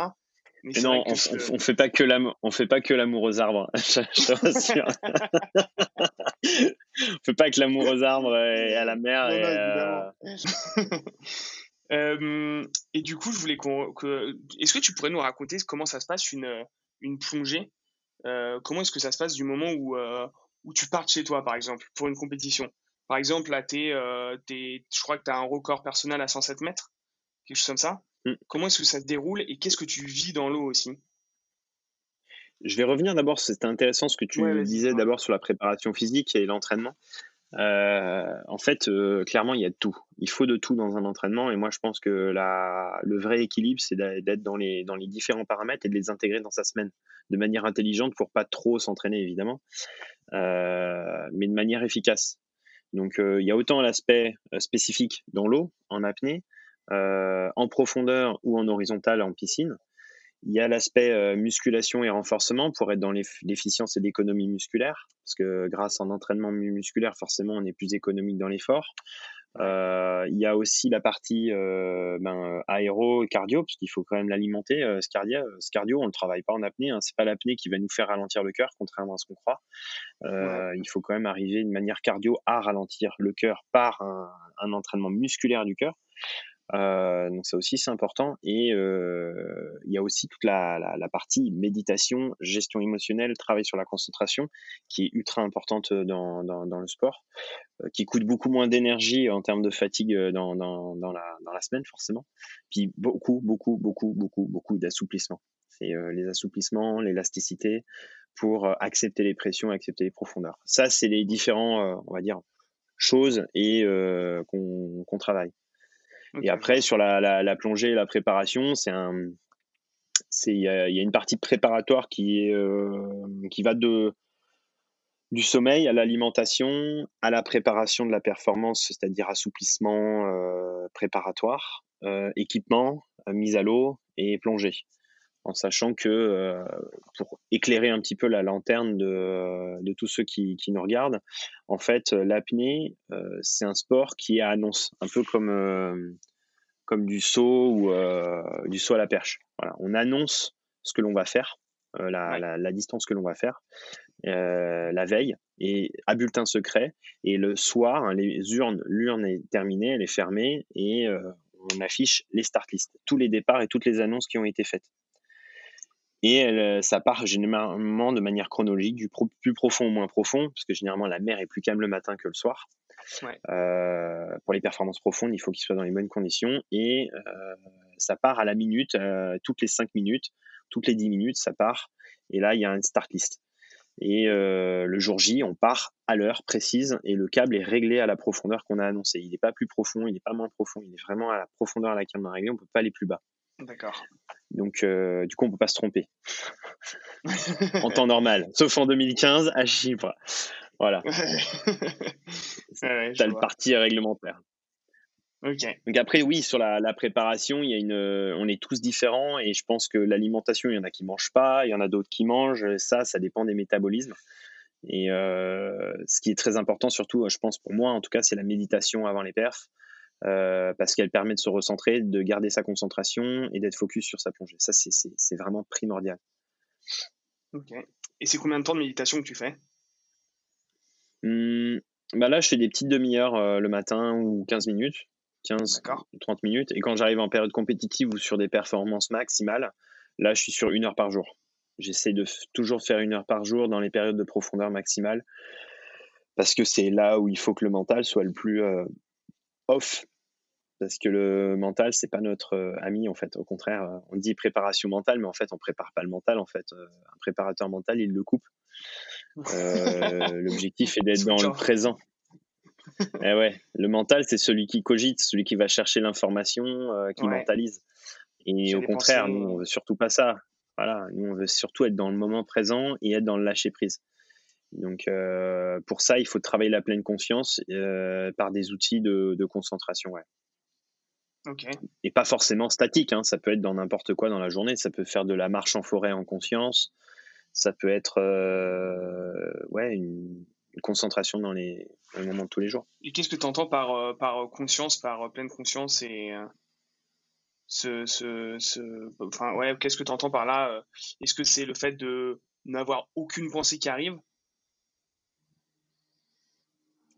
Mais, non, on, on, fait pas que l'amour, on fait pas que l'amour aux arbres. je, je rassure. on fait pas que l'amour aux arbres et à la mer. et, euh, et du coup, je voulais qu'on, que, est-ce que tu pourrais nous raconter comment ça se passe une une plongée? Euh, comment est-ce que ça se passe du moment où, euh, où tu pars de chez toi, par exemple, pour une compétition? Par exemple, là, euh, je crois que tu as un record personnel à 107 mètres, quelque chose comme ça. Mm. Comment est-ce que ça se déroule et qu'est-ce que tu vis dans l'eau aussi? Je vais revenir d'abord, c'était intéressant ce que tu disais d'abord sur la préparation physique et l'entraînement. Euh, en fait, euh, clairement, il y a de tout. Il faut de tout dans un entraînement. Et moi, je pense que la, le vrai équilibre, c'est d'être dans les, dans les différents paramètres et de les intégrer dans sa semaine de manière intelligente pour pas trop s'entraîner, évidemment, euh, mais de manière efficace. Donc, il y a autant l'aspect spécifique dans l'eau, en apnée, en profondeur ou en horizontal en piscine. Il y a l'aspect euh, musculation et renforcement pour être dans l'efficience et l'économie musculaire, parce que grâce à un entraînement musculaire, forcément, on est plus économique dans l'effort. Euh, il y a aussi la partie euh, ben, aéro cardio, parce qu'il faut quand même l'alimenter. ce, cardio, ce cardio, on le travaille pas en apnée. Hein. C'est pas l'apnée qui va nous faire ralentir le cœur, contrairement à ce qu'on croit. Il faut quand même arriver de manière cardio à ralentir le cœur par un, un entraînement musculaire du cœur. Euh, donc ça aussi c'est important et euh, il y a aussi toute la, partie méditation, gestion émotionnelle, travail sur la concentration qui est ultra importante dans, dans, le sport, euh, qui coûte beaucoup moins d'énergie en termes de fatigue dans, la, semaine forcément, puis beaucoup beaucoup beaucoup beaucoup beaucoup d'assouplissement. C'est euh, les assouplissements, l'élasticité pour accepter les pressions, accepter les profondeurs. Ça c'est les différents on va dire choses et qu'on travaille. Et après, sur la, la, plongée et la préparation, c'est un, il y, a une partie préparatoire qui est euh, qui va de du sommeil à l'alimentation, à la préparation de la performance, c'est-à-dire assouplissement euh, préparatoire, euh, équipement, mise à l'eau et plongée. En sachant que pour éclairer un petit peu la lanterne de, de tous ceux qui, qui, nous regardent, en fait, l'apnée, c'est un sport qui annonce, un peu comme comme du saut ou euh, du saut à la perche. Voilà, on annonce ce que l'on va faire, euh, la, la, la, distance que l'on va faire euh, la veille et à bulletin secret. Et le soir, hein, les urnes, l'urne est terminée, elle est fermée et euh, on affiche les start lists, tous les départs et toutes les annonces qui ont été faites. Et elle, ça part généralement de manière chronologique, du plus profond au moins profond, parce que généralement la mer est plus calme le matin que le soir. Euh, pour les performances profondes, il faut qu'il soit dans les bonnes conditions et euh, ça part à la minute, euh, toutes les 5 minutes, toutes les 10 minutes, ça part. Et là, il y a une start list. Et le jour J, on part à l'heure précise et le câble est réglé à la profondeur qu'on a annoncé. Il n'est pas plus profond, il n'est pas moins profond, il est vraiment à la profondeur à laquelle on a réglé, on ne peut pas aller plus bas. D'accord. Donc, du coup, on ne peut pas se tromper. en temps normal, sauf en 2015 à Chypre. Voilà. T'as le parti réglementaire. Ok. Donc après, oui, sur la, la, préparation, il y a une, on est tous différents et je pense que l'alimentation, il y en a qui mangent pas, il y en a d'autres qui mangent. Ça, ça dépend des métabolismes. Et euh, ce qui est très important, surtout, je pense pour moi, en tout cas, c'est la méditation avant les perfs. Euh, parce qu'elle permet de se recentrer, de garder sa concentration et d'être focus sur sa plongée. Ça, c'est vraiment primordial. Ok. Et c'est combien de temps de méditation que tu fais? Mmh, bah là, je fais des petites demi-heures euh, le matin ou 15 minutes. 15, 30 minutes. Et quand j'arrive en période compétitive ou sur des performances maximales, là, je suis sur une heure par jour. J'essaie de toujours faire une heure par jour dans les périodes de profondeur maximale parce que c'est là où il faut que le mental soit le plus euh, off. Parce que le mental, c'est pas notre euh, ami en fait. Au contraire, euh, on dit préparation mentale, mais en fait, on prépare pas le mental. En fait, un préparateur mental, il le coupe. L'objectif est d'être dans le présent. eh ouais, le mental, c'est celui qui cogite, celui qui va chercher l'information, qui mentalise. Et au contraire, nous, on veut surtout pas ça. Voilà, nous, on veut surtout être dans le moment présent et être dans le lâcher prise. Donc, euh, pour ça, il faut travailler la pleine conscience euh, par des outils de, concentration. Ouais. Et pas forcément statique, hein. ça peut être dans n'importe quoi dans la journée. Ça peut faire de la marche en forêt en conscience. Ça peut être euh, ouais, une, concentration dans les, moments de tous les jours. Et qu'est-ce que tu entends par, par conscience, par pleine conscience et ce, ce, enfin, ouais, qu'est-ce que tu entends par là Est-ce que c'est le fait de n'avoir aucune pensée qui arrive?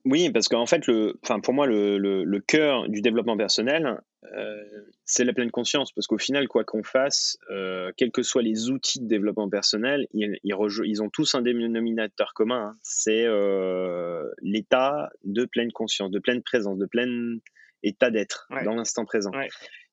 Oui, parce qu'en fait, le, enfin, pour moi, le, le, cœur du développement personnel, euh, c'est la pleine conscience. Parce qu'au final, quoi qu'on fasse, euh, quels que soient les outils de développement personnel, ils, ils, ont tous un dénominateur commun. Hein. C'est euh, l'état de pleine conscience, de pleine présence, de plein état d'être dans l'instant présent.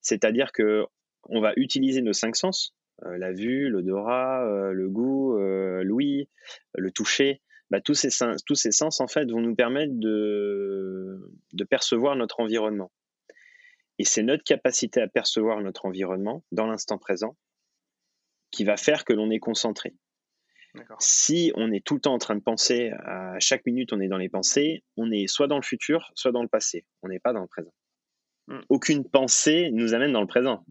C'est-à-dire que on va utiliser nos cinq sens, la vue, l'odorat, le goût, l'ouïe, le toucher, bah, tous, ces sens, tous ces sens en fait vont nous permettre de, de percevoir notre environnement. Et c'est notre capacité à percevoir notre environnement dans l'instant présent qui va faire que l'on est concentré. Si on est tout le temps en train de penser, à chaque minute on est dans les pensées, on est soit dans le futur, soit dans le passé. On n'est pas dans le présent. Hmm. Aucune pensée nous amène dans le présent.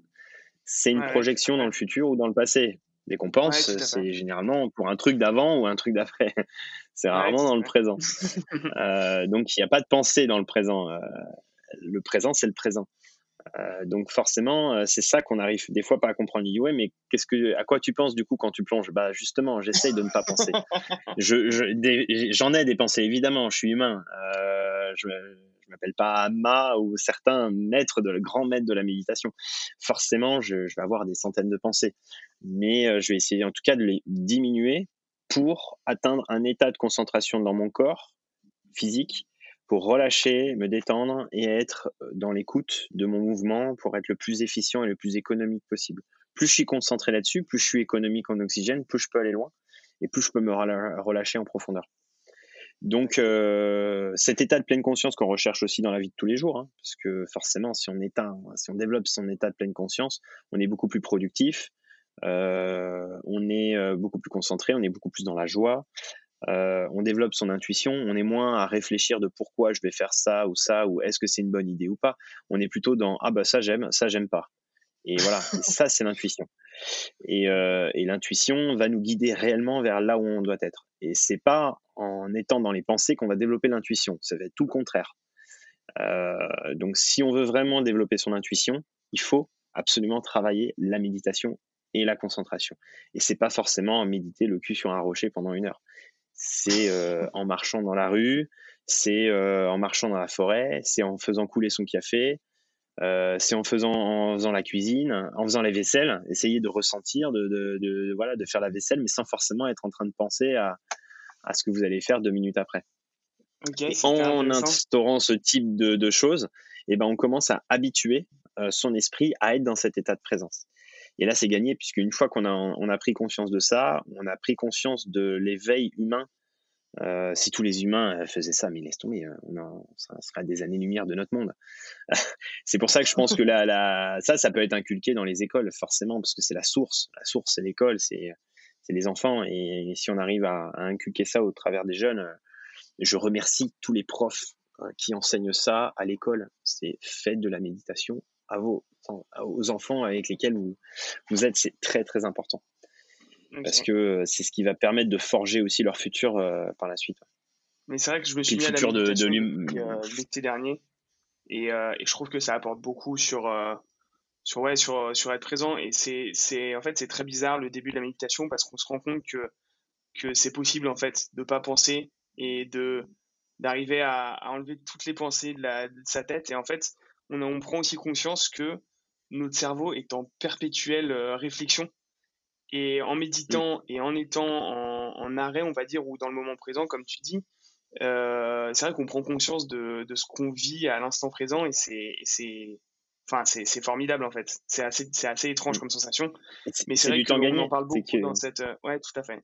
C'est une projection dans le futur ou dans le passé. Dès qu'on pense, c'est généralement pour un truc d'avant ou un truc d'après. c'est rarement dans le présent. euh, donc il n'y a pas de pensée dans le présent. Euh, le présent, c'est le présent. Euh, donc forcément, euh, c'est ça qu'on arrive des fois pas à comprendre. ouais, mais qu'est-ce que, à quoi tu penses du coup quand tu plonges? Bah justement, j'essaye de ne pas penser. Je, j'en ai des pensées évidemment. Je suis humain. Euh, je, je m'appelle pas Ma ou certains maîtres de grands maîtres de la méditation. Forcément, je, vais avoir des centaines de pensées, mais euh, je vais essayer en tout cas de les diminuer pour atteindre un état de concentration dans mon corps physique pour relâcher, me détendre et être euh, dans l'écoute de mon mouvement pour être le plus efficient et le plus économique possible. Plus je suis concentré là-dessus, plus je suis économique en oxygène, plus je peux aller loin et plus je peux me relâcher en profondeur. Donc euh, cet état de pleine conscience qu'on recherche aussi dans la vie de tous les jours, hein, parce que forcément, si on, si on développe son état de pleine conscience, on est beaucoup plus productif, on est euh, beaucoup plus concentré, on est beaucoup plus dans la joie, on développe son intuition, on est moins à réfléchir de pourquoi je vais faire ça ou ça, ou est-ce que c'est une bonne idée ou pas. On est plutôt dans ah bah ça j'aime, ça j'aime pas. Et voilà, ça c'est l'intuition. Et, l'intuition va nous guider réellement vers là où on doit être. Et c'est pas en étant dans les pensées qu'on va développer l'intuition. Ça va être tout le contraire. Euh, donc, si on veut vraiment développer son intuition, il faut absolument travailler la méditation et la concentration. Et c'est pas forcément méditer le cul sur un rocher pendant une heure. C'est euh, en marchant dans la rue, c'est euh, en marchant dans la forêt, c'est en faisant couler son café, c'est en faisant en faisant la cuisine, en faisant les vaisselles, essayer de ressentir, de, de, voilà, de faire la vaisselle, mais sans forcément être en train de penser à, à ce que vous allez faire deux minutes après. en instaurant ce type de, choses, eh ben, on commence à habituer euh, son esprit à être dans cet état de présence. Et là, c'est gagné, puisque une fois qu'on a, pris conscience de ça, on a pris conscience de l'éveil humain. Euh, si tous les humains euh, faisaient ça, mais laisse tomber, on ça serait des années-lumière de notre monde. c'est pour ça que je pense que la, ça, ça peut être inculqué dans les écoles, forcément, parce que c'est la source. La source, c'est l'école, c'est les enfants. Et, si on arrive à, inculquer ça au travers des jeunes, euh, je remercie tous les profs qui enseignent ça à l'école. C'est faites de la méditation à vos, aux enfants avec lesquels vous, vous êtes. C'est très, très important. Parce que euh, c'est ce qui va permettre de forger aussi leur futur par la suite. Mais c'est vrai que je me suis mis à la méditation de, l'été dernier. Et, et, je trouve que ça apporte beaucoup sur, sur ouais sur sur être présent et c'est c'est en fait c'est très bizarre le début de la méditation parce qu'on se rend compte que que c'est possible en fait de pas penser et de d'arriver à, à, enlever toutes les pensées de, la, de sa tête et en fait on, on prend aussi conscience que notre cerveau est en perpétuelle réflexion. Et en méditant et en étant en, en, arrêt, on va dire, ou dans le moment présent, comme tu dis, euh, c'est vrai qu'on prend conscience de, de ce qu'on vit à l'instant présent et c'est enfin c'est formidable en fait. C'est assez assez étrange mm. comme sensation. Mais c'est vrai qu'on en parle beaucoup dans cette euh, ouais tout à fait.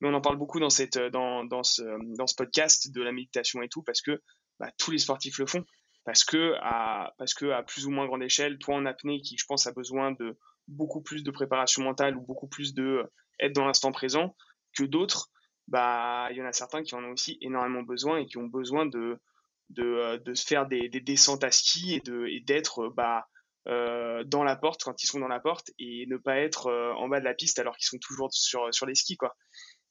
Mais on en parle beaucoup dans cette dans, dans ce dans ce podcast de la méditation et tout parce que bah, tous les sportifs le font parce que à parce que à plus ou moins grande échelle toi en apnée qui je pense a besoin de beaucoup plus de préparation mentale ou beaucoup plus de être dans l'instant présent que d'autres bah il y en a certains qui en ont aussi énormément besoin et qui ont besoin de de, euh, de se faire des, des, descentes à ski et de et d'être bah euh, dans la porte quand ils sont dans la porte et ne pas être euh, en bas de la piste alors qu'ils sont toujours sur sur les skis quoi.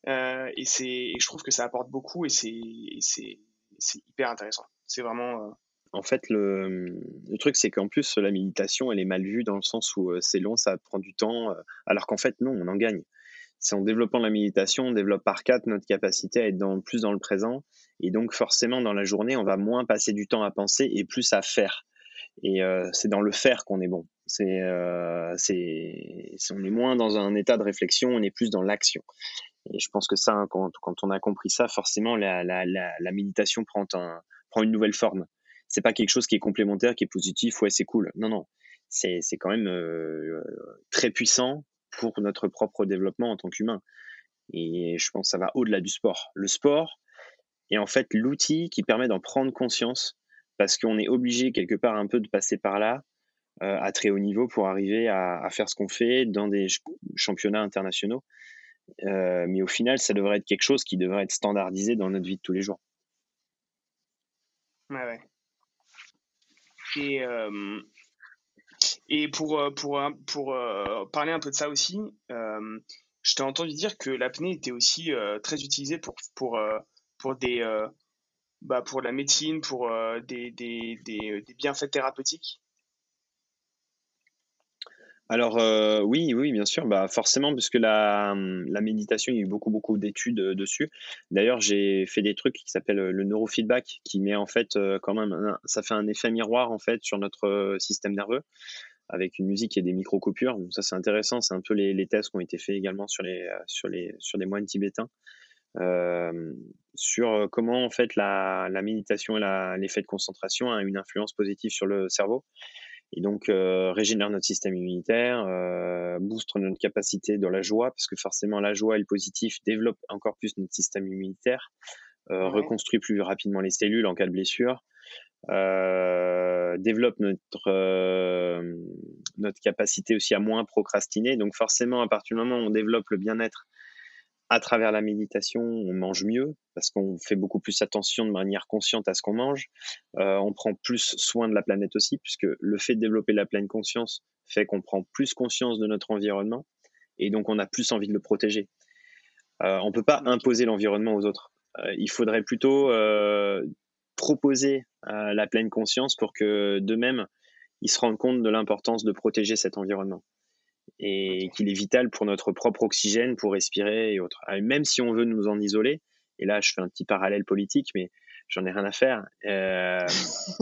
Euh, et c'est je trouve que ça apporte beaucoup et c'est c'est hyper intéressant. C'est vraiment euh, en fait, le, truc, c'est qu'en plus, la méditation, elle est mal vue dans le sens où c'est long, ça prend du temps, alors qu'en fait, non, on en gagne c'est en développant la méditation, on développe par quatre notre capacité à être plus dans le présent. Et donc, forcément, dans la journée, on va moins passer du temps à penser et plus à faire. Et euh, c'est dans le faire qu'on est bon. C'est, euh, on est moins dans un état de réflexion, on est plus dans l'action. Et je pense que ça, hein, quand, on a compris ça, forcément, la, méditation prend une nouvelle forme. C'est pas quelque chose qui est complémentaire, qui est positif, ouais, c'est cool. Non, non. C'est, quand même euh, très puissant, pour notre propre développement en tant qu'humain. Et je pense que ça va au-delà du sport. Le sport est en fait l'outil qui permet d'en prendre conscience parce qu'on est obligé quelque part un peu de passer par là euh, à très haut niveau pour arriver à, faire ce qu'on fait dans des championnats internationaux. Euh, mais au final, ça devrait être quelque chose qui devrait être standardisé dans notre vie de tous les jours. Ouais, ouais. Et, euh, et pour, euh, pour, pour, euh, parler un peu de ça aussi, je t'ai entendu dire que l'apnée était aussi très utilisée pour, pour, pour, des, bah, pour la médecine, pour des, des, des, des, bienfaits thérapeutiques. Alors oui, oui, bien sûr, bah forcément, puisque la, la méditation, il y a eu beaucoup, beaucoup d'études dessus. D'ailleurs, j'ai fait des trucs qui s'appellent le neurofeedback, qui met en fait quand même, ça fait un effet miroir en fait sur notre système nerveux avec une musique et des micro-coupures. Donc ça, c'est intéressant. C'est un peu les, les, tests qui ont été faits également sur, les, euh, sur, les, sur des moines tibétains. Euh, sur euh, comment en fait la, la méditation et l'effet de concentration a une influence positive sur le cerveau et donc euh, régénère notre système immunitaire, euh, booste notre capacité dans la joie parce que forcément la joie et le positif développent encore plus notre système immunitaire, euh, reconstruit plus rapidement les cellules en cas de blessure, euh, développe notre euh, notre capacité aussi à moins procrastiner. Donc forcément, à partir du moment où on développe le bien-être à travers la méditation, on mange mieux parce qu'on fait beaucoup plus attention de manière consciente à ce qu'on mange. Euh, on prend plus soin de la planète aussi, puisque le fait de développer la pleine conscience fait qu'on prend plus conscience de notre environnement et donc on a plus envie de le protéger. Euh, on peut pas imposer l'environnement aux autres. Euh, il faudrait plutôt proposer la pleine conscience pour que de même ils se rendent compte de l'importance de protéger cet environnement et qu'il est vital pour notre propre oxygène, pour respirer et autres. Ah, même si on veut nous en isoler, et là je fais un petit parallèle politique, mais j'en ai rien à faire, euh,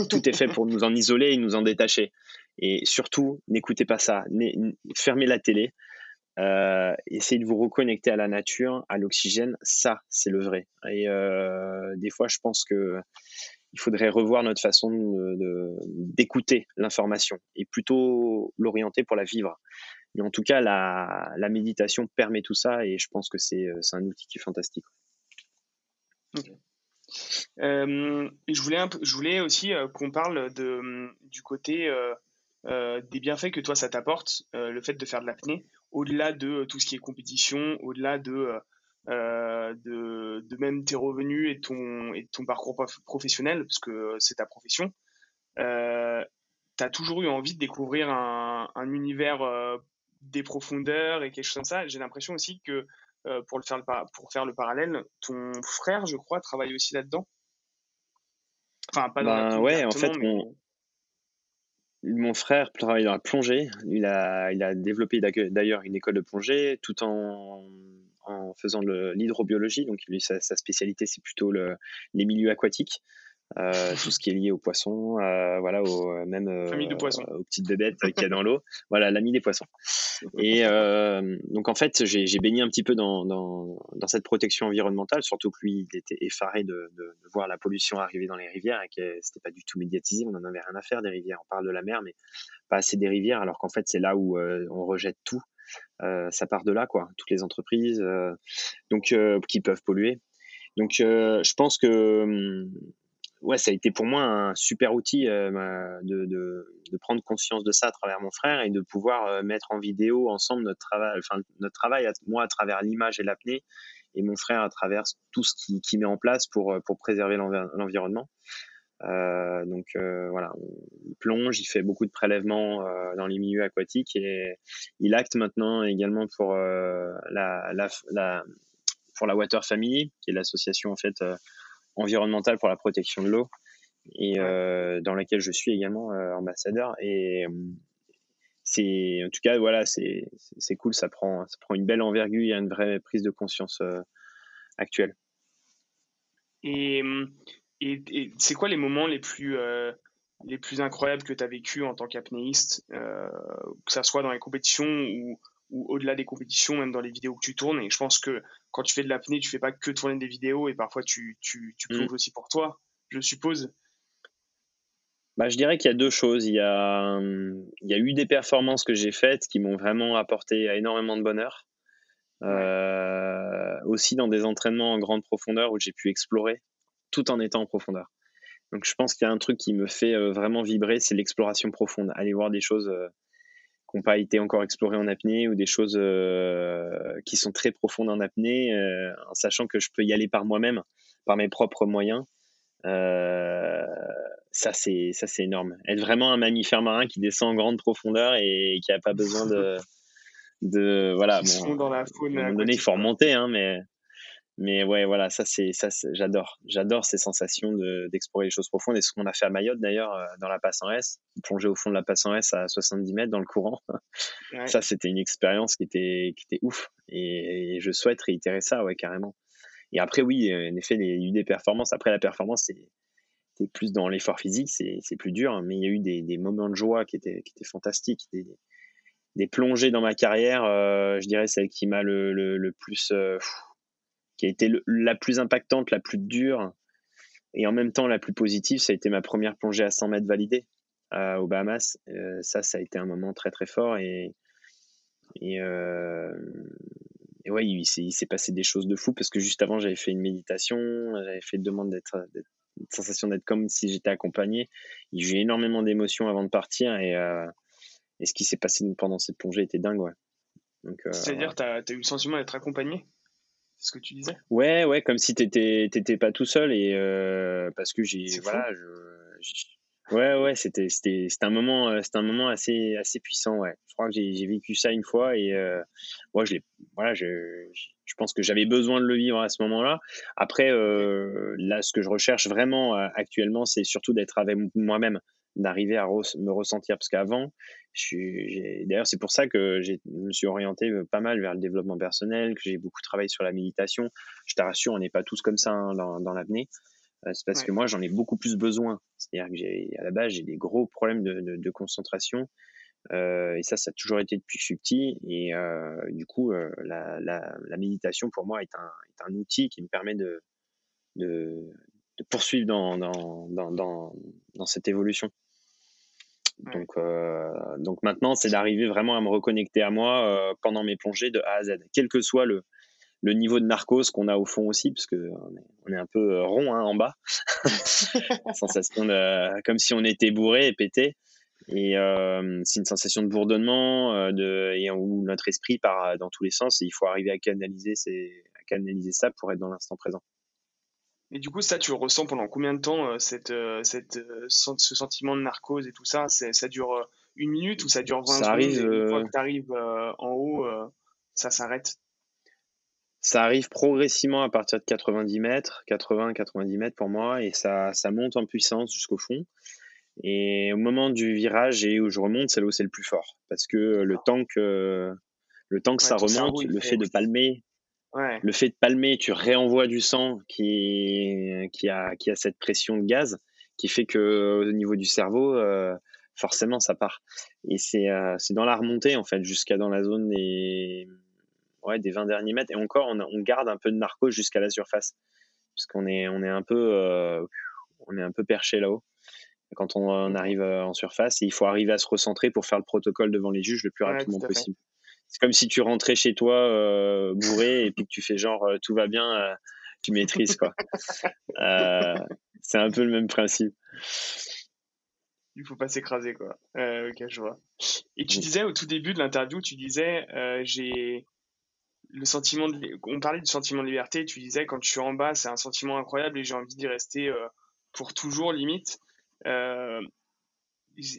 tout est fait pour nous en isoler et nous en détacher. Et surtout, n'écoutez pas ça, fermez la télé, euh, essayez de vous reconnecter à la nature, à l'oxygène, ça c'est le vrai. Et euh, des fois, je pense que il faudrait revoir notre façon d'écouter de, l'information et plutôt l'orienter pour la vivre. Mais en tout cas, la, méditation permet tout ça et je pense que c'est un outil qui est fantastique. Euh, je, voulais je voulais aussi euh, qu'on parle de, du côté euh, des bienfaits que toi ça t'apporte, le fait de faire de l'apnée, au-delà de tout ce qui est compétition, au-delà de euh, de, même tes revenus et ton, et ton parcours professionnel, parce que c'est ta profession, euh, tu as toujours eu envie de découvrir un, un univers euh, des profondeurs et quelque chose comme ça. J'ai l'impression aussi que, euh, pour, le faire le, pour faire le parallèle, ton frère, je crois, travaille aussi là-dedans. Enfin, pas dans ben, Ouais, en fait, mon, mon frère travaille dans la plongée. Il a, il a développé d'ailleurs une école de plongée tout en en faisant l'hydrobiologie. Donc, lui, sa, spécialité, c'est plutôt le, les milieux aquatiques. Euh, tout ce qui est lié aux poissons, euh, voilà, au, même de poissons. aux petites bébêtes qu'il y a dans l'eau. Voilà, l'ami des poissons. Et donc en fait, j'ai baigné un petit peu dans, dans, dans, cette protection environnementale, surtout que lui, il était effaré de, de, de voir la pollution arriver dans les rivières et que c'était pas du tout médiatisé. On en avait rien à faire des rivières. On parle de la mer, mais pas assez des rivières, alors qu'en fait, c'est là où on rejette tout. ça part de là, quoi. Toutes les entreprises, donc qui peuvent polluer. Donc, je pense que hum, ouais, ça a été pour moi un super outil euh, de, de, prendre conscience de ça à travers mon frère et de pouvoir euh, mettre en vidéo ensemble notre travail, enfin notre travail, moi à travers l'image et l'apnée et mon frère à travers tout ce qui, qui met en place pour, euh, pour préserver l'environnement. Donc voilà, il plonge, il fait beaucoup de prélèvements dans les milieux aquatiques et il acte maintenant également pour la, la, pour la Water Family, qui est l'association en fait environnementale pour la protection de l'eau et euh, dans laquelle je suis également euh, ambassadeur. Et euh, c'est, en tout cas, voilà, c'est, c'est cool, ça prend, ça prend une belle envergure, il y a une vraie prise de conscience actuelle. Et, et, c'est quoi les moments les plus, les plus incroyables que tu as vécu en tant qu'apnéiste, que ça soit dans les compétitions ou, ou au-delà des compétitions, même dans les vidéos que tu tournes? Et je pense que quand tu fais de l'apnée, tu fais pas que tourner des vidéos et parfois tu, tu, tu mm. plonges aussi pour toi, je suppose. Bah, je dirais qu'il y a deux choses. Il y a, il y a eu des performances que j'ai faites qui m'ont vraiment apporté énormément de bonheur. Euh, aussi dans des entraînements en grande profondeur où j'ai pu explorer tout en étant en profondeur. Donc je pense qu'il y a un truc qui me fait euh, vraiment vibrer, c'est l'exploration profonde. Aller voir des choses euh, qui n'ont pas été encore explorées en apnée ou des choses euh, qui sont très profondes en apnée, euh, en sachant que je peux y aller par moi-même, par mes propres moyens. Euh, ça c'est ça c'est énorme. Être vraiment un mammifère marin qui descend en grande profondeur et qui a pas besoin de de voilà. Bon, dans la faune. À un moment donné, il faut remonter, hein, mais mais ouais, voilà, ça c'est ça, j'adore, j'adore ces sensations d'explorer les choses profondes. Et ce qu'on a fait à Mayotte d'ailleurs euh, dans la passe en S, plonger au fond de la passe en S à 70 mètres dans le courant, ça c'était une expérience qui était qui était ouf. Et, je souhaite réitérer ça, ouais, carrément. Et après, oui, en effet, il y a eu des performances. Après, la performance, c'est plus dans l'effort physique, c'est plus dur, mais il y a eu des, des, moments de joie qui étaient, qui étaient fantastiques, des, des plongées dans ma carrière, euh, je dirais celle qui m'a le, le, le, plus euh, qui a été la plus impactante, la plus dure et en même temps la plus positive, ça a été ma première plongée à 100 mètres validée euh, aux Bahamas. Euh, ça, ça a été un moment très très fort et, et, euh, et ouais, il, s'est passé des choses de fou parce que juste avant, j'avais fait une méditation, j'avais fait une demande d'être, une sensation d'être comme si j'étais accompagné. J'ai eu énormément d'émotions avant de partir et, euh, et ce qui s'est passé pendant cette plongée était dingue, ouais. C'est-à-dire, tu as, eu le sentiment d'être accompagné? Ce que tu disais? Ouais, ouais, comme si t'étais t'étais pas tout seul et euh, parce que j'ai voilà, je, ouais, ouais, c'était un moment euh, c'était un moment assez assez puissant, ouais. Je crois que j'ai vécu ça une fois et euh, moi je l'ai voilà, je je pense que j'avais besoin de le vivre à ce moment-là. Après, euh, là, ce que je recherche vraiment euh, actuellement, c'est surtout d'être avec moi-même, d'arriver à me ressentir. Parce qu'avant, d'ailleurs, c'est pour ça que je me suis orienté euh, pas mal vers le développement personnel, que j'ai beaucoup travaillé sur la méditation. Je te rassure, on n'est pas tous comme ça hein, dans, dans l'avenir. c'est parce que moi, j'en ai beaucoup plus besoin. C'est-à-dire que j'ai, à la base, j'ai des gros problèmes de, de, de concentration. Euh, et ça, ça a toujours été depuis que je suis petit. Et euh, du coup, euh, la, la, la, méditation pour moi est un, est un, outil qui me permet de, de, de poursuivre dans, dans, dans, dans, dans cette évolution. Donc, euh, donc maintenant, c'est d'arriver vraiment à me reconnecter à moi euh, pendant mes plongées de A à Z, quel que soit le, le niveau de narcose qu'on a au fond aussi, parce que on est, on est un peu rond hein, en bas, sensation de, comme si on était bourré et pété. Et euh, c'est une sensation de bourdonnement, euh, de, et où notre esprit part dans tous les sens. Et il faut arriver à canaliser, à canaliser ça pour être dans l'instant présent. Et du coup, ça, tu le ressens pendant combien de temps, euh, cette, cette, ce sentiment de narcose et tout ça? Ça dure une minute ou ça dure 20 ça Arrive, une fois que tu arrives en haut, ça s'arrête? Ça arrive progressivement à partir de 90 mètres, 80-90 mètres pour moi, et ça, ça monte en puissance jusqu'au fond. Et au moment du virage et où je remonte, c'est là où c'est le plus fort. Parce que le temps que, le temps que ça remonte, le fait de palmer, Le fait de palmer, tu réenvoies du sang qui, qui, a, qui a cette pression de gaz qui fait que au niveau du cerveau, euh, forcément, ça part. Et c'est euh, dans la remontée, en fait, jusqu'à dans la zone des, ouais, des 20 derniers mètres. Et encore, on, on garde un peu de narco jusqu'à la surface. Parce qu'on est, on est, un peu, euh, on est un peu perché là-haut quand on, arrive euh, en surface. Et il faut arriver à se recentrer pour faire le protocole devant les juges le plus rapidement possible. C'est comme si tu rentrais chez toi euh, bourré et puis que tu fais genre euh, tout va bien, tu maîtrises quoi. c'est un peu le même principe. Il faut pas s'écraser quoi. ok, je vois. Et tu disais au tout début de l'interview, tu disais j'ai le sentiment de... on parlait du sentiment de liberté. Tu disais quand je suis en bas, c'est un sentiment incroyable et j'ai envie d'y rester pour toujours limite. Euh,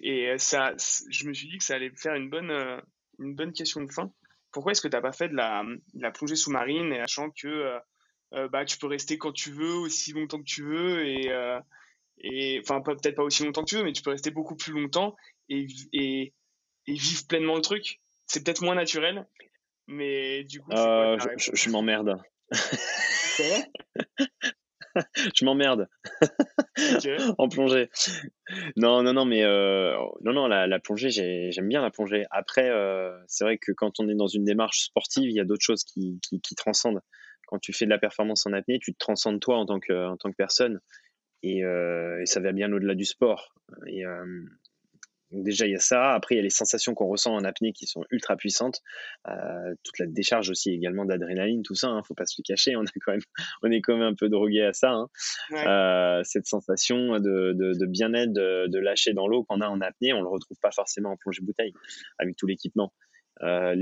et ça, je me suis dit que ça allait faire une bonne, euh, une bonne question de fin. Pourquoi est-ce que tu n'as pas fait de la, la plongée sous-marine et sachant que euh, bah, tu peux rester quand tu veux, aussi longtemps que tu veux, et, et enfin peut-être pas aussi longtemps que tu veux, mais tu peux rester beaucoup plus longtemps et, et, et vivre pleinement le truc. C'est peut-être moins naturel, mais du coup, je, je m'emmerde. je m'emmerde en plongée. Non, non, non, mais euh, non, non, la, plongée, j'aime bien la plongée. Après, euh, c'est vrai que quand on est dans une démarche sportive, il y a d'autres choses qui, qui, transcendent. Quand tu fais de la performance en apnée, tu te transcendes toi en tant que, en tant que personne. Et, euh, et ça va bien au-delà du sport. Et, donc déjà, il y a ça. Après, il y a les sensations qu'on ressent en apnée qui sont ultra puissantes. Euh, toute la décharge aussi également d'adrénaline, tout ça. Hein, faut pas se le cacher. On, a quand même, on est quand même un peu drogué à ça. Hein. Euh, cette sensation de, de, bien-être, de, lâcher dans l'eau qu'on a en apnée, on le retrouve pas forcément en plongée bouteille avec tout l'équipement. Euh,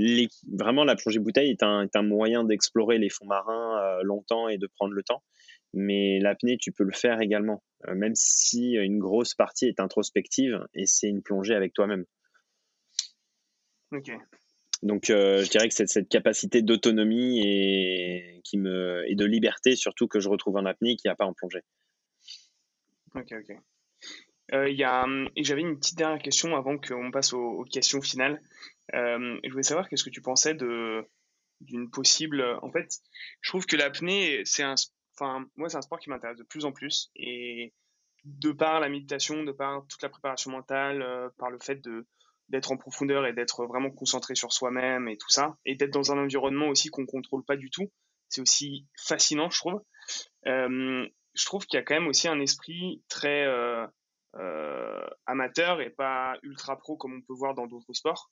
vraiment, la plongée bouteille est un, est un moyen d'explorer les fonds marins longtemps et de prendre le temps mais l'apnée, tu peux le faire également, euh, même si une grosse partie est introspective et c'est une plongée avec toi-même. Ok. Donc, euh, je dirais que c'est cette capacité d'autonomie et, qui me, et de liberté, surtout que je retrouve en apnée, qu'il n'y a pas en plongée. Ok, ok. Euh, y a, et j'avais une petite dernière question avant qu'on passe aux, questions finales. je voulais savoir qu'est-ce que tu pensais de d'une possible. En fait, je trouve que l'apnée, c'est un, Enfin, moi, c'est un sport qui m'intéresse de plus en plus. Et de par la méditation, de par toute la préparation mentale, euh, par le fait d'être en profondeur et d'être vraiment concentré sur soi-même et tout ça, et d'être dans un environnement aussi qu'on contrôle pas du tout, c'est aussi fascinant, je trouve. Euh, je trouve qu'il y a quand même aussi un esprit très euh, amateur et pas ultra pro comme on peut voir dans d'autres sports.